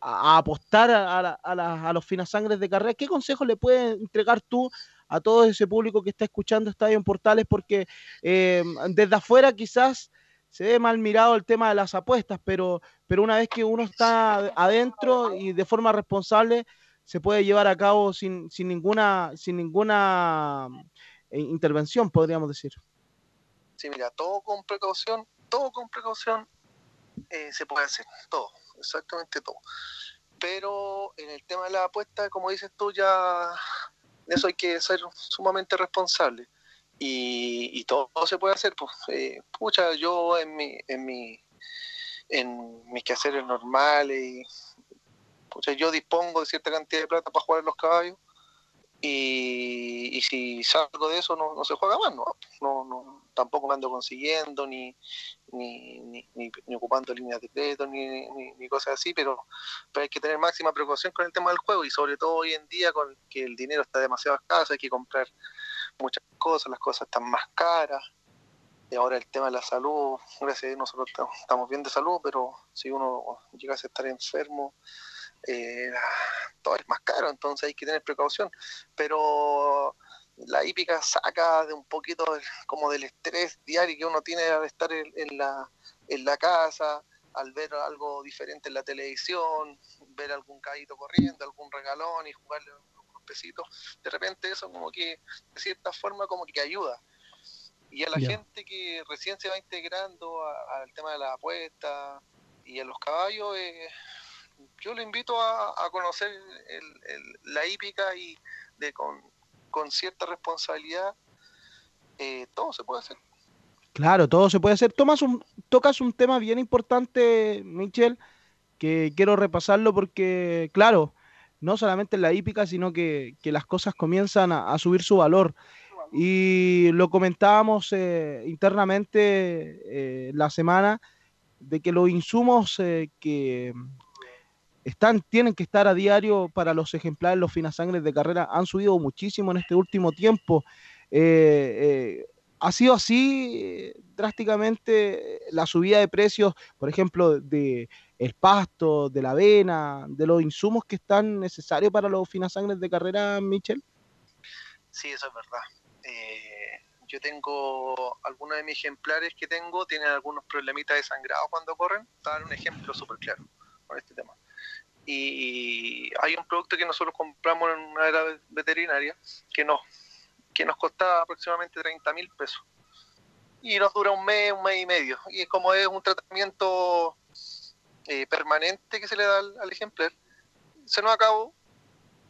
a, apostar a, la, a, la, los finasangres de carrera. ¿Qué consejos le puedes entregar tú a todo ese público que está escuchando Estadio en Portales? Porque desde afuera quizás se ve mal mirado el tema de las apuestas, pero una vez que uno está adentro y de forma responsable, se puede llevar a cabo sin, sin ninguna, sin ninguna eh, intervención, podríamos decir. Sí, mira, todo con precaución, todo con precaución eh, se puede hacer, todo, exactamente todo. Pero en el tema de la apuesta, como dices tú, ya de eso hay que ser sumamente responsable. Y, y todo, se puede hacer, pues, eh, pucha, yo en mi, en mi, en mis quehaceres normales yo dispongo de cierta cantidad de plata para jugar en los caballos y, si salgo de eso no, no, se juega más, ¿no? No, no, tampoco me ando consiguiendo ni, ni, ni, ni, ni ocupando líneas de crédito ni, ni, ni, cosas así, pero, pero hay que tener máxima precaución con el tema del juego y sobre todo hoy en día con que el dinero está demasiado escaso, hay que comprar muchas cosas, las cosas están más caras. Y ahora el tema de la salud, gracias a Dios nosotros estamos bien de salud, pero si uno llegase a estar enfermo, eh, todo es más caro, entonces hay que tener precaución. Pero la hípica saca de un poquito como del estrés diario que uno tiene al estar en, en, la, en la casa, al ver algo diferente en la televisión, ver algún cabito corriendo, algún regalón y jugarle unos pesitos. De repente eso como que de cierta forma como que ayuda. Y a la yeah. gente que recién se va integrando al tema de la apuesta y a los caballos, eh, yo le invito a, a conocer el, la hípica y de con, con cierta responsabilidad, eh, todo se puede hacer. Claro, todo se puede hacer. Tomas un, tocas un tema bien importante, Michel, que quiero repasarlo porque, claro, no solamente en la hípica, sino que, que las cosas comienzan a, a, subir su valor. Y lo comentábamos eh, internamente eh, la semana de que los insumos eh, que, están, tienen que estar a diario para los ejemplares, los finasangres de carrera, han subido muchísimo en este último tiempo. Eh, eh, ha sido así drásticamente la subida de precios, por ejemplo, de el pasto, de la avena, de los insumos que están necesarios para los finasangres de carrera, Michel? Sí, eso es verdad. Eh, yo tengo algunos de mis ejemplares que tengo, tienen algunos problemitas de sangrado cuando corren. Te voy a dar un ejemplo súper claro con este tema. Y hay un producto que nosotros compramos en una era veterinaria que nos, que nos costaba aproximadamente 30 mil pesos. Y nos dura un mes, un mes y medio. Y como es un tratamiento eh, permanente que se le da al, al ejemplar, se nos acabó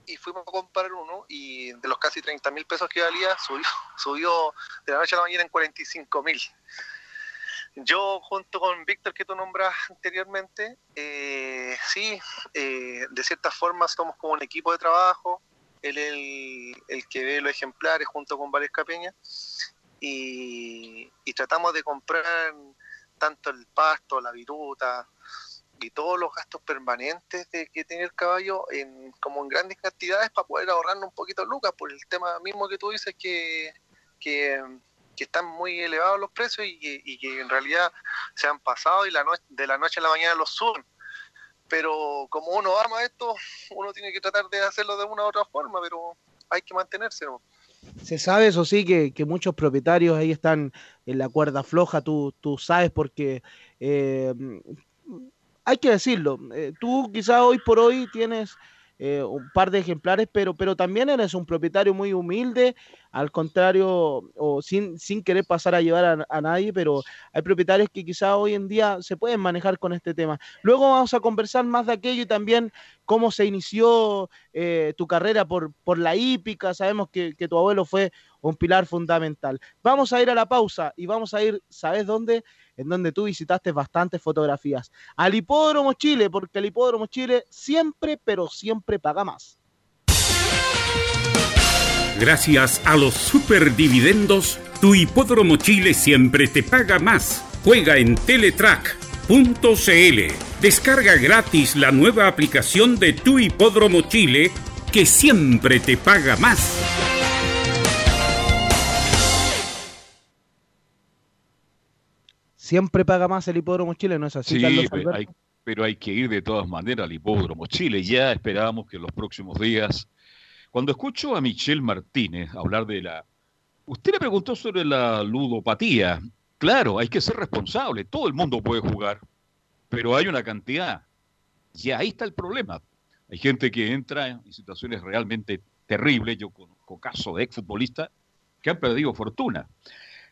y fuimos a comprar uno y de los casi 30 mil pesos que valía subió, [LAUGHS] subió de la noche a la mañana en 45 mil. Yo junto con Víctor que tú nombras anteriormente, eh, sí, eh, de cierta forma somos como un equipo de trabajo, él es el, que ve los ejemplares junto con Valesca Peña y, y tratamos de comprar tanto el pasto, la viruta, y todos los gastos permanentes de que tiene el caballo en como en grandes cantidades para poder ahorrarnos un poquito lucas por el tema mismo que tú dices que, que, que están muy elevados los precios y y que en realidad se han pasado y la no- de la noche a la mañana los suben pero como uno ama esto uno tiene que tratar de hacerlo de una u otra forma pero hay que mantenerse. Se sabe, eso sí, que, que muchos propietarios ahí están en la cuerda floja, tú, tú sabes, porque eh, hay que decirlo, eh, tú quizás hoy por hoy tienes eh, un par de ejemplares, pero, pero también eres un propietario muy humilde, al contrario, o sin, sin querer pasar a llevar a, a nadie, pero hay propietarios que quizás hoy en día se pueden manejar con este tema. Luego vamos a conversar más de aquello y también cómo se inició eh, tu carrera por, por la hípica, sabemos que, que tu abuelo fue un pilar fundamental. Vamos a ir a la pausa y vamos a ir, ¿sabes dónde? En donde tú visitaste bastantes fotografías. Al Hipódromo Chile, porque el Hipódromo Chile siempre, pero siempre paga más. Gracias a los superdividendos, tu hipódromo Chile siempre te paga más. Juega en Teletrack.cl. Descarga gratis la nueva aplicación de tu hipódromo Chile que siempre te paga más. Siempre paga más el Hipódromo Chile, ¿no es así, Sí, Carlos pero Alberto? hay, pero hay que ir de todas maneras al hipódromo Chile. Ya esperamos que en los próximos días, cuando escucho a Michelle Martínez hablar de la... Usted le preguntó sobre la ludopatía. Claro, hay que ser responsable. Todo el mundo puede jugar, pero hay una cantidad. Y ahí está el problema. Hay gente que entra en situaciones realmente terribles. Yo conozco casos de exfutbolistas que han perdido fortuna.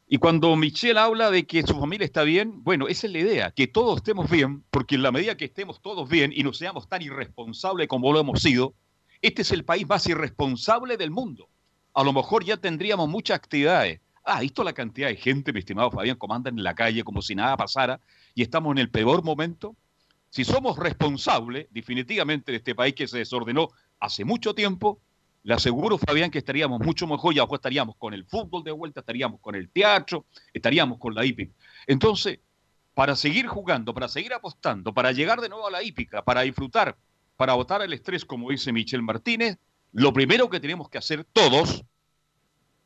Y cuando Michelle habla de que su familia está bien, bueno, esa es la idea, que todos estemos bien, porque en la medida que estemos todos bien y no seamos tan irresponsables como lo hemos sido, este es el país más irresponsable del mundo. A lo mejor ya tendríamos muchas actividades. Ah, visto la cantidad de gente, mi estimado Fabián, como andan en la calle como si nada pasara y estamos en el peor momento. Si somos responsables, definitivamente, de este país que se desordenó hace mucho tiempo, le aseguro, Fabián, que estaríamos mucho mejor y a lo mejor estaríamos con el fútbol de vuelta, estaríamos con el teatro, estaríamos con la hípica. Entonces, para seguir jugando, para seguir apostando, para llegar de nuevo a la hípica, para disfrutar, para botar el estrés, como dice Michel Martínez, lo primero que tenemos que hacer todos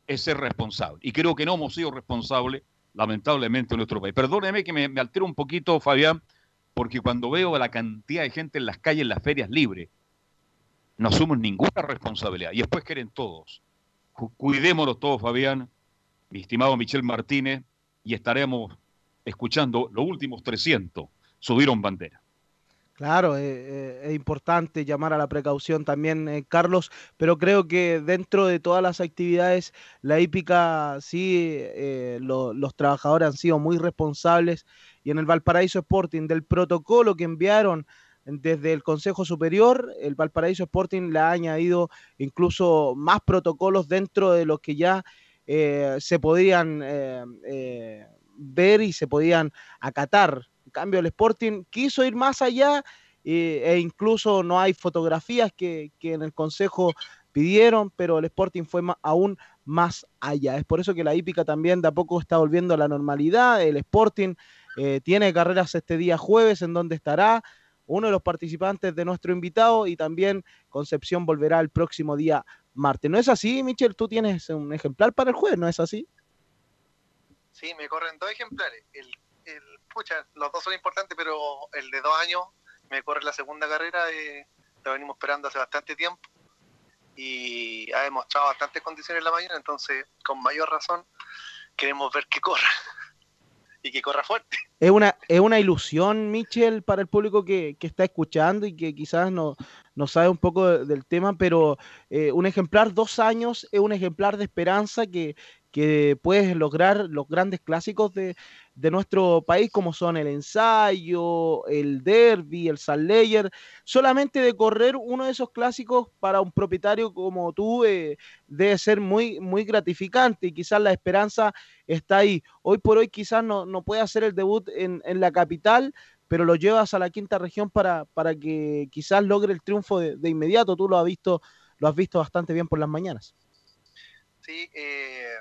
es ser responsables. Y creo que no hemos sido responsables, lamentablemente, en nuestro país. Perdóneme que me, me altero un poquito, Fabián, porque cuando veo la cantidad de gente en las calles, en las ferias libres, no asumen ninguna responsabilidad. Y después quieren todos. Cu- Cuidémonos todos, Fabián, mi estimado Michel Martínez, y estaremos escuchando los últimos 300 subieron bandera. Claro, eh, eh, es importante llamar a la precaución también, eh, Carlos, pero creo que dentro de todas las actividades, la hípica sí, lo- los trabajadores han sido muy responsables y en el Valparaíso Sporting, del protocolo que enviaron desde el Consejo Superior, el Valparaíso Sporting le ha añadido incluso más protocolos dentro de los que ya se podían ver y se podían acatar. Cambio, el Sporting quiso ir más allá eh, e incluso no hay fotografías que, que en el Consejo pidieron, pero el Sporting fue ma- aún más allá. Es por eso que la hípica también de a poco está volviendo a la normalidad. El Sporting eh, tiene carreras este día jueves en donde estará uno de los participantes de nuestro invitado y también Concepción volverá el próximo día martes. ¿No es así, Michel? Tú tienes un ejemplar para el jueves, ¿no es así? Sí, me corren dos ejemplares. El, pucha, los dos son importantes, pero el de dos años me corre la segunda carrera, eh, lo venimos esperando hace bastante tiempo y ha demostrado bastantes condiciones en la mañana, entonces con mayor razón queremos ver que corra [LAUGHS] y que corra fuerte. Es una, es una ilusión, Michel, para el público que, que está escuchando y que quizás no, no sabe un poco de- del tema, pero eh, un ejemplar dos años es un ejemplar de esperanza que, que puedes lograr los grandes clásicos de, de nuestro país, como son el ensayo, el derby, el Leyer. Solamente de correr uno de esos clásicos para un propietario como tú eh, debe ser muy, muy gratificante y quizás la esperanza está ahí. Hoy por hoy quizás no, no puede hacer el debut en, en la capital, pero lo llevas a la quinta región para, para que quizás logre el triunfo de, de inmediato. Tú lo has visto, lo has visto bastante bien por las mañanas. Sí, eh,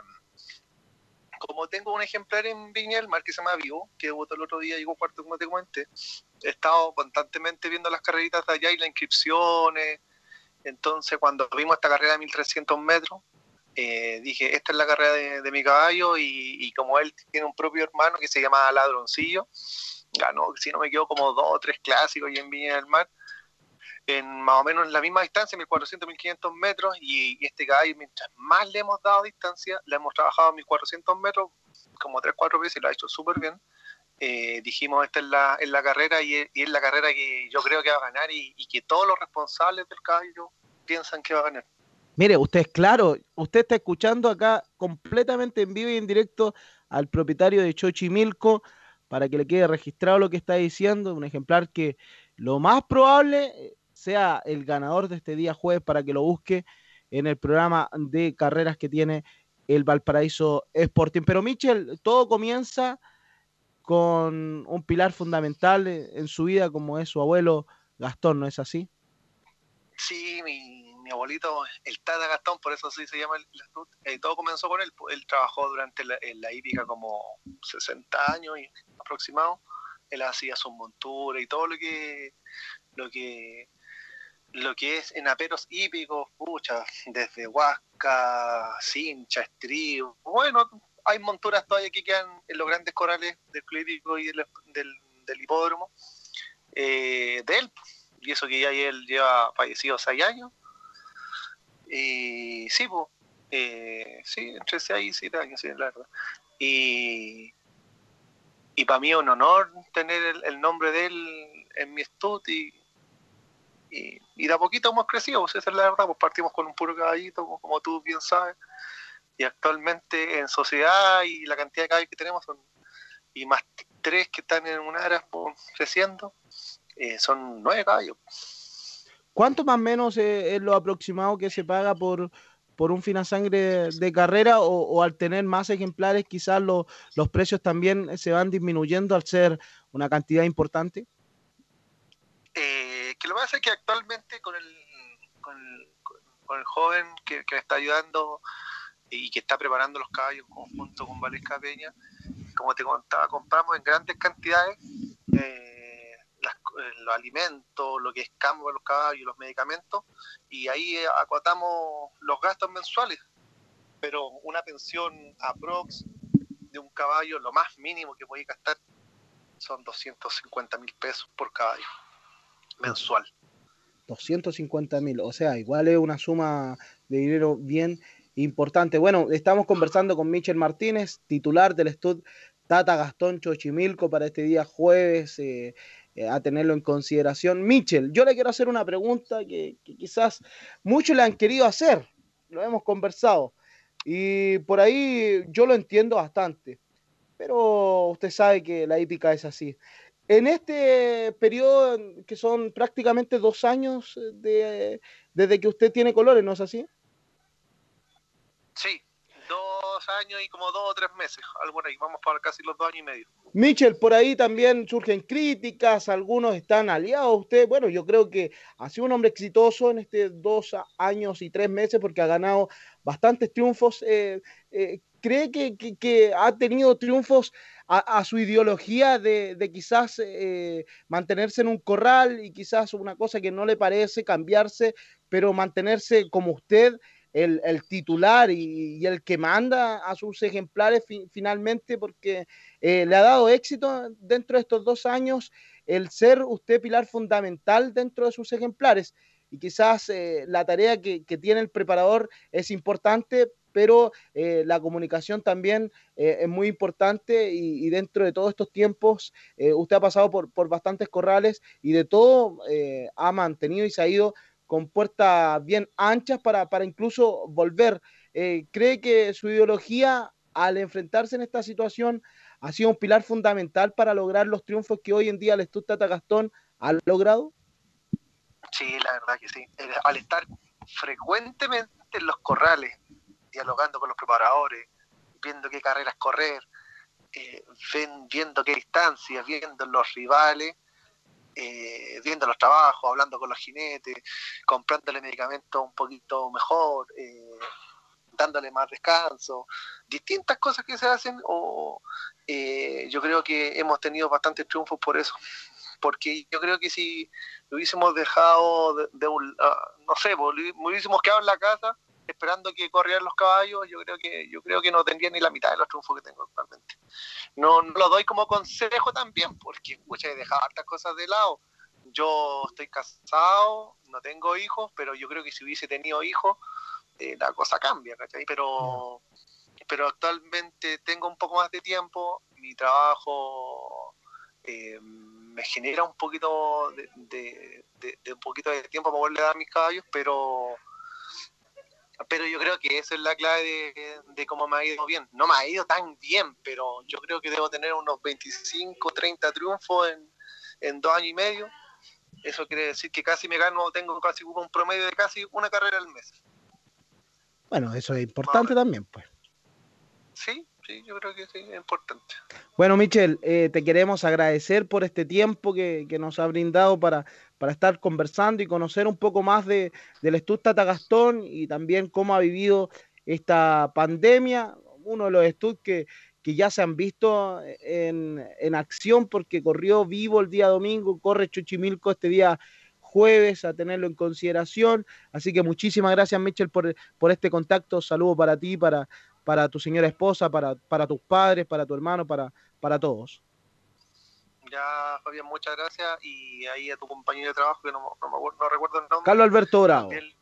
como tengo un ejemplar en Viña del Mar que se llama Vivo, que debutó el otro día, llegó cuarto como te comenté, he estado constantemente viendo las carreritas de allá y las inscripciones. Entonces, cuando vimos esta carrera de 1300 metros, eh, dije, esta es la carrera de, mi caballo y, y como él tiene un propio hermano que se llama Ladroncillo, ganó, si no me equivoco, como dos o tres clásicos y en Viña del Mar, en más o menos en la misma distancia, 1400, 1500 metros, y, este caballo, mientras más le hemos dado distancia, le hemos trabajado a 1400 metros como 3, 4 veces y lo ha hecho súper bien. Eh, dijimos, esta es la, es la carrera y es la carrera que yo creo que va a ganar y, y que todos los responsables del caballo piensan que va a ganar. Mire, usted es claro, usted está escuchando acá completamente en vivo y en directo al propietario de Chochimilco para que le quede registrado lo que está diciendo, un ejemplar que lo más probable eh, sea el ganador de este día jueves para que lo busque en el programa de carreras que tiene el Valparaíso Sporting. Pero Michel, todo comienza con un pilar fundamental en su vida como es su abuelo Gastón, ¿no es así? Sí, mi, abuelito, el Tata Gastón, por eso sí se llama el, el eh, todo comenzó con él. Él trabajó durante la, en la como 60 años y aproximado. Él hacía sus monturas y todo lo que lo que lo que es en aperos hípicos, pucha, desde Huasca, Cincha, Estribo, bueno, hay monturas todavía que quedan en los grandes corrales del club hípico y del, del, hipódromo eh, de él, y eso que ya él lleva fallecido seis años, y sí, pues, eh, sí, entre seis y siete años, sí, la verdad, y, y para mí es un honor tener el, nombre de él en mi estudio y, y de a poquito hemos crecido, pues esa es la verdad, pues partimos con un puro caballito, como, como tú bien sabes, y actualmente en sociedad y la cantidad de caballos que tenemos son, y más tres que están en un área pues, creciendo, eh, son nueve caballos. ¿Cuánto más o menos es lo aproximado que se paga por, por un finasangre de, de carrera o, o al tener más ejemplares quizás lo- los precios también se van disminuyendo al ser una cantidad importante? Eh, que lo que pasa es que actualmente con el, con el, joven que, que me está ayudando y que está preparando los caballos junto con Valesca Peña, como te contaba, compramos en grandes cantidades eh, eh, los alimentos, lo que es campo de los caballos, los medicamentos, y ahí eh, acotamos los gastos mensuales. Pero una pensión aprox de un caballo, lo más mínimo que podéis gastar son 250 mil pesos por caballo mensual. 250 mil, o sea, igual es una suma de dinero bien importante. Bueno, estamos conversando con Michel Martínez, titular del Stud Tata Gastón Chochimilco para este día jueves, eh, eh, a tenerlo en consideración. Michel, yo le quiero hacer una pregunta que, quizás muchos le han querido hacer, lo hemos conversado, y por ahí yo lo entiendo bastante, pero usted sabe que la hípica es así. En este periodo, que son prácticamente dos años eh, de, desde que usted tiene colores, ¿no es así? Sí, dos años y como dos o tres meses, algo ahí, vamos para casi los dos años y medio. Michel, por ahí también surgen críticas, algunos están aliados. Usted, bueno, yo creo que ha sido un hombre exitoso en este dos a- años y tres meses porque ha ganado bastantes triunfos. Eh, eh, ¿Cree que, que- que ha tenido triunfos a, su ideología de, quizás eh, mantenerse en un corral y quizás una cosa que no le parece cambiarse, pero mantenerse como usted el, titular y, el que manda a sus ejemplares fi, finalmente, porque eh, le ha dado éxito dentro de estos dos años el ser usted pilar fundamental dentro de sus ejemplares. Y quizás eh, la tarea que, tiene el preparador es importante, pero eh, la comunicación también eh, es muy importante y, dentro de todos estos tiempos eh, usted ha pasado por, por, bastantes corrales y de todo ha mantenido y se ha ido con puertas bien anchas para, para incluso volver. ¿Cree que su ideología al enfrentarse en esta situación ha sido un pilar fundamental para lograr los triunfos que hoy en día el Stuttgart Gastón ha logrado? Sí, la verdad que sí. Al estar frecuentemente en los corrales, dialogando con los preparadores, viendo qué carreras correr, eh, viendo qué distancias, viendo los rivales, eh, viendo los trabajos, hablando con los jinetes, comprándole medicamentos un poquito mejor, eh, dándole más descanso, distintas cosas que se hacen o eh, yo creo que hemos tenido bastantes triunfos por eso. Porque yo creo que si lo hubiésemos dejado de, un, uh, no sé, pues, lo hubiésemos quedado en la casa esperando que corrieran los caballos, yo creo que yo creo que no tendría ni la mitad de los triunfos que tengo actualmente. No, no lo doy como consejo también, porque muchas he dejado hartas cosas de lado. Yo estoy casado, no tengo hijos, pero yo creo que si hubiese tenido hijos, eh, la cosa cambia, ¿cachai? Pero, pero actualmente tengo un poco más de tiempo, mi trabajo eh, me genera un poquito de, de, de, de, un poquito de tiempo para poderle dar a mis caballos, pero pero yo creo que esa es la clave de, de, cómo me ha ido bien. No me ha ido tan bien, pero yo creo que debo tener unos 25, 30 triunfos en, en dos años y medio. Eso quiere decir que casi me gano, tengo casi un promedio de casi una carrera al mes. Bueno, eso es importante también, pues. Sí, sí, yo creo que sí, es importante. Bueno, Michel, eh, te queremos agradecer por este tiempo que, que nos ha brindado para, para estar conversando y conocer un poco más de, del Stuttgart Gastón y también cómo ha vivido esta pandemia, uno de los estudios que, que ya se han visto en, en, acción porque corrió vivo el día domingo, corre Chuchimilco este día jueves a tenerlo en consideración. Así que muchísimas gracias, Michel, por, por este contacto. Saludo para ti, para, para tu señora esposa, para, para tus padres, para tu hermano, para, para todos. Ya, Fabián, muchas gracias. Y ahí a tu compañero de trabajo, que no, no, me acuerdo, no recuerdo el nombre. Carlos Alberto Bravo. Él,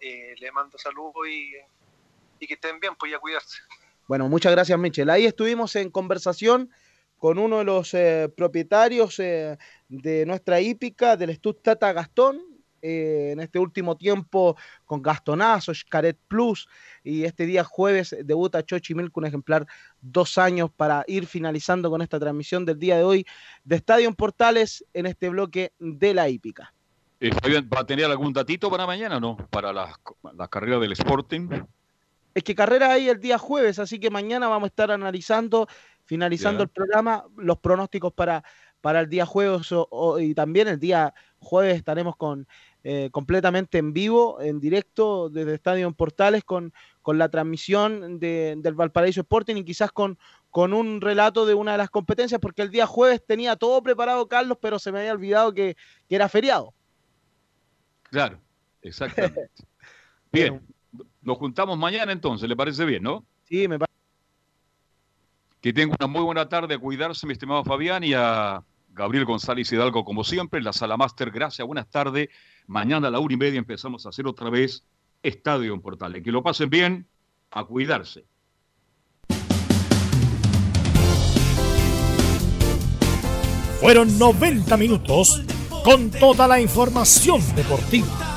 eh, le mando saludos y, y, que estén bien, pues ya cuidarse. Bueno, muchas gracias, Michel. Ahí estuvimos en conversación con uno de los eh, propietarios eh, de nuestra hípica, del Stuttgart Gastón, eh, en este último tiempo con Gastonazo, Xcaret Plus, y este día jueves debuta Chochimilco, un ejemplar dos años para ir finalizando con esta transmisión del día de hoy de Estadio en Portales en este bloque de la hípica. Eh, ¿Va a tener algún datito para mañana o no? Para la, la carrera del Sporting. Es que carrera hay el día jueves, así que mañana vamos a estar analizando, finalizando yeah. el programa, los pronósticos para, para el día jueves o, o, y también el día jueves estaremos con eh, completamente en vivo, en directo, desde Estadio en Portales, con, con la transmisión de, del Valparaíso Sporting y quizás con, con un relato de una de las competencias, porque el día jueves tenía todo preparado Carlos, pero se me había olvidado que, que era feriado. Claro, exactamente. [LAUGHS] bien, nos juntamos mañana entonces, ¿le parece bien, no? Sí, me parece. Que tenga una muy buena tarde, a cuidarse, mi estimado Fabián, y a Gabriel González Hidalgo, como siempre, en la sala máster. Gracias, buenas tardes. Mañana a la una y media empezamos a hacer otra vez Estadio en Portales. Que lo pasen bien, a cuidarse. Fueron 90 minutos con toda la información deportiva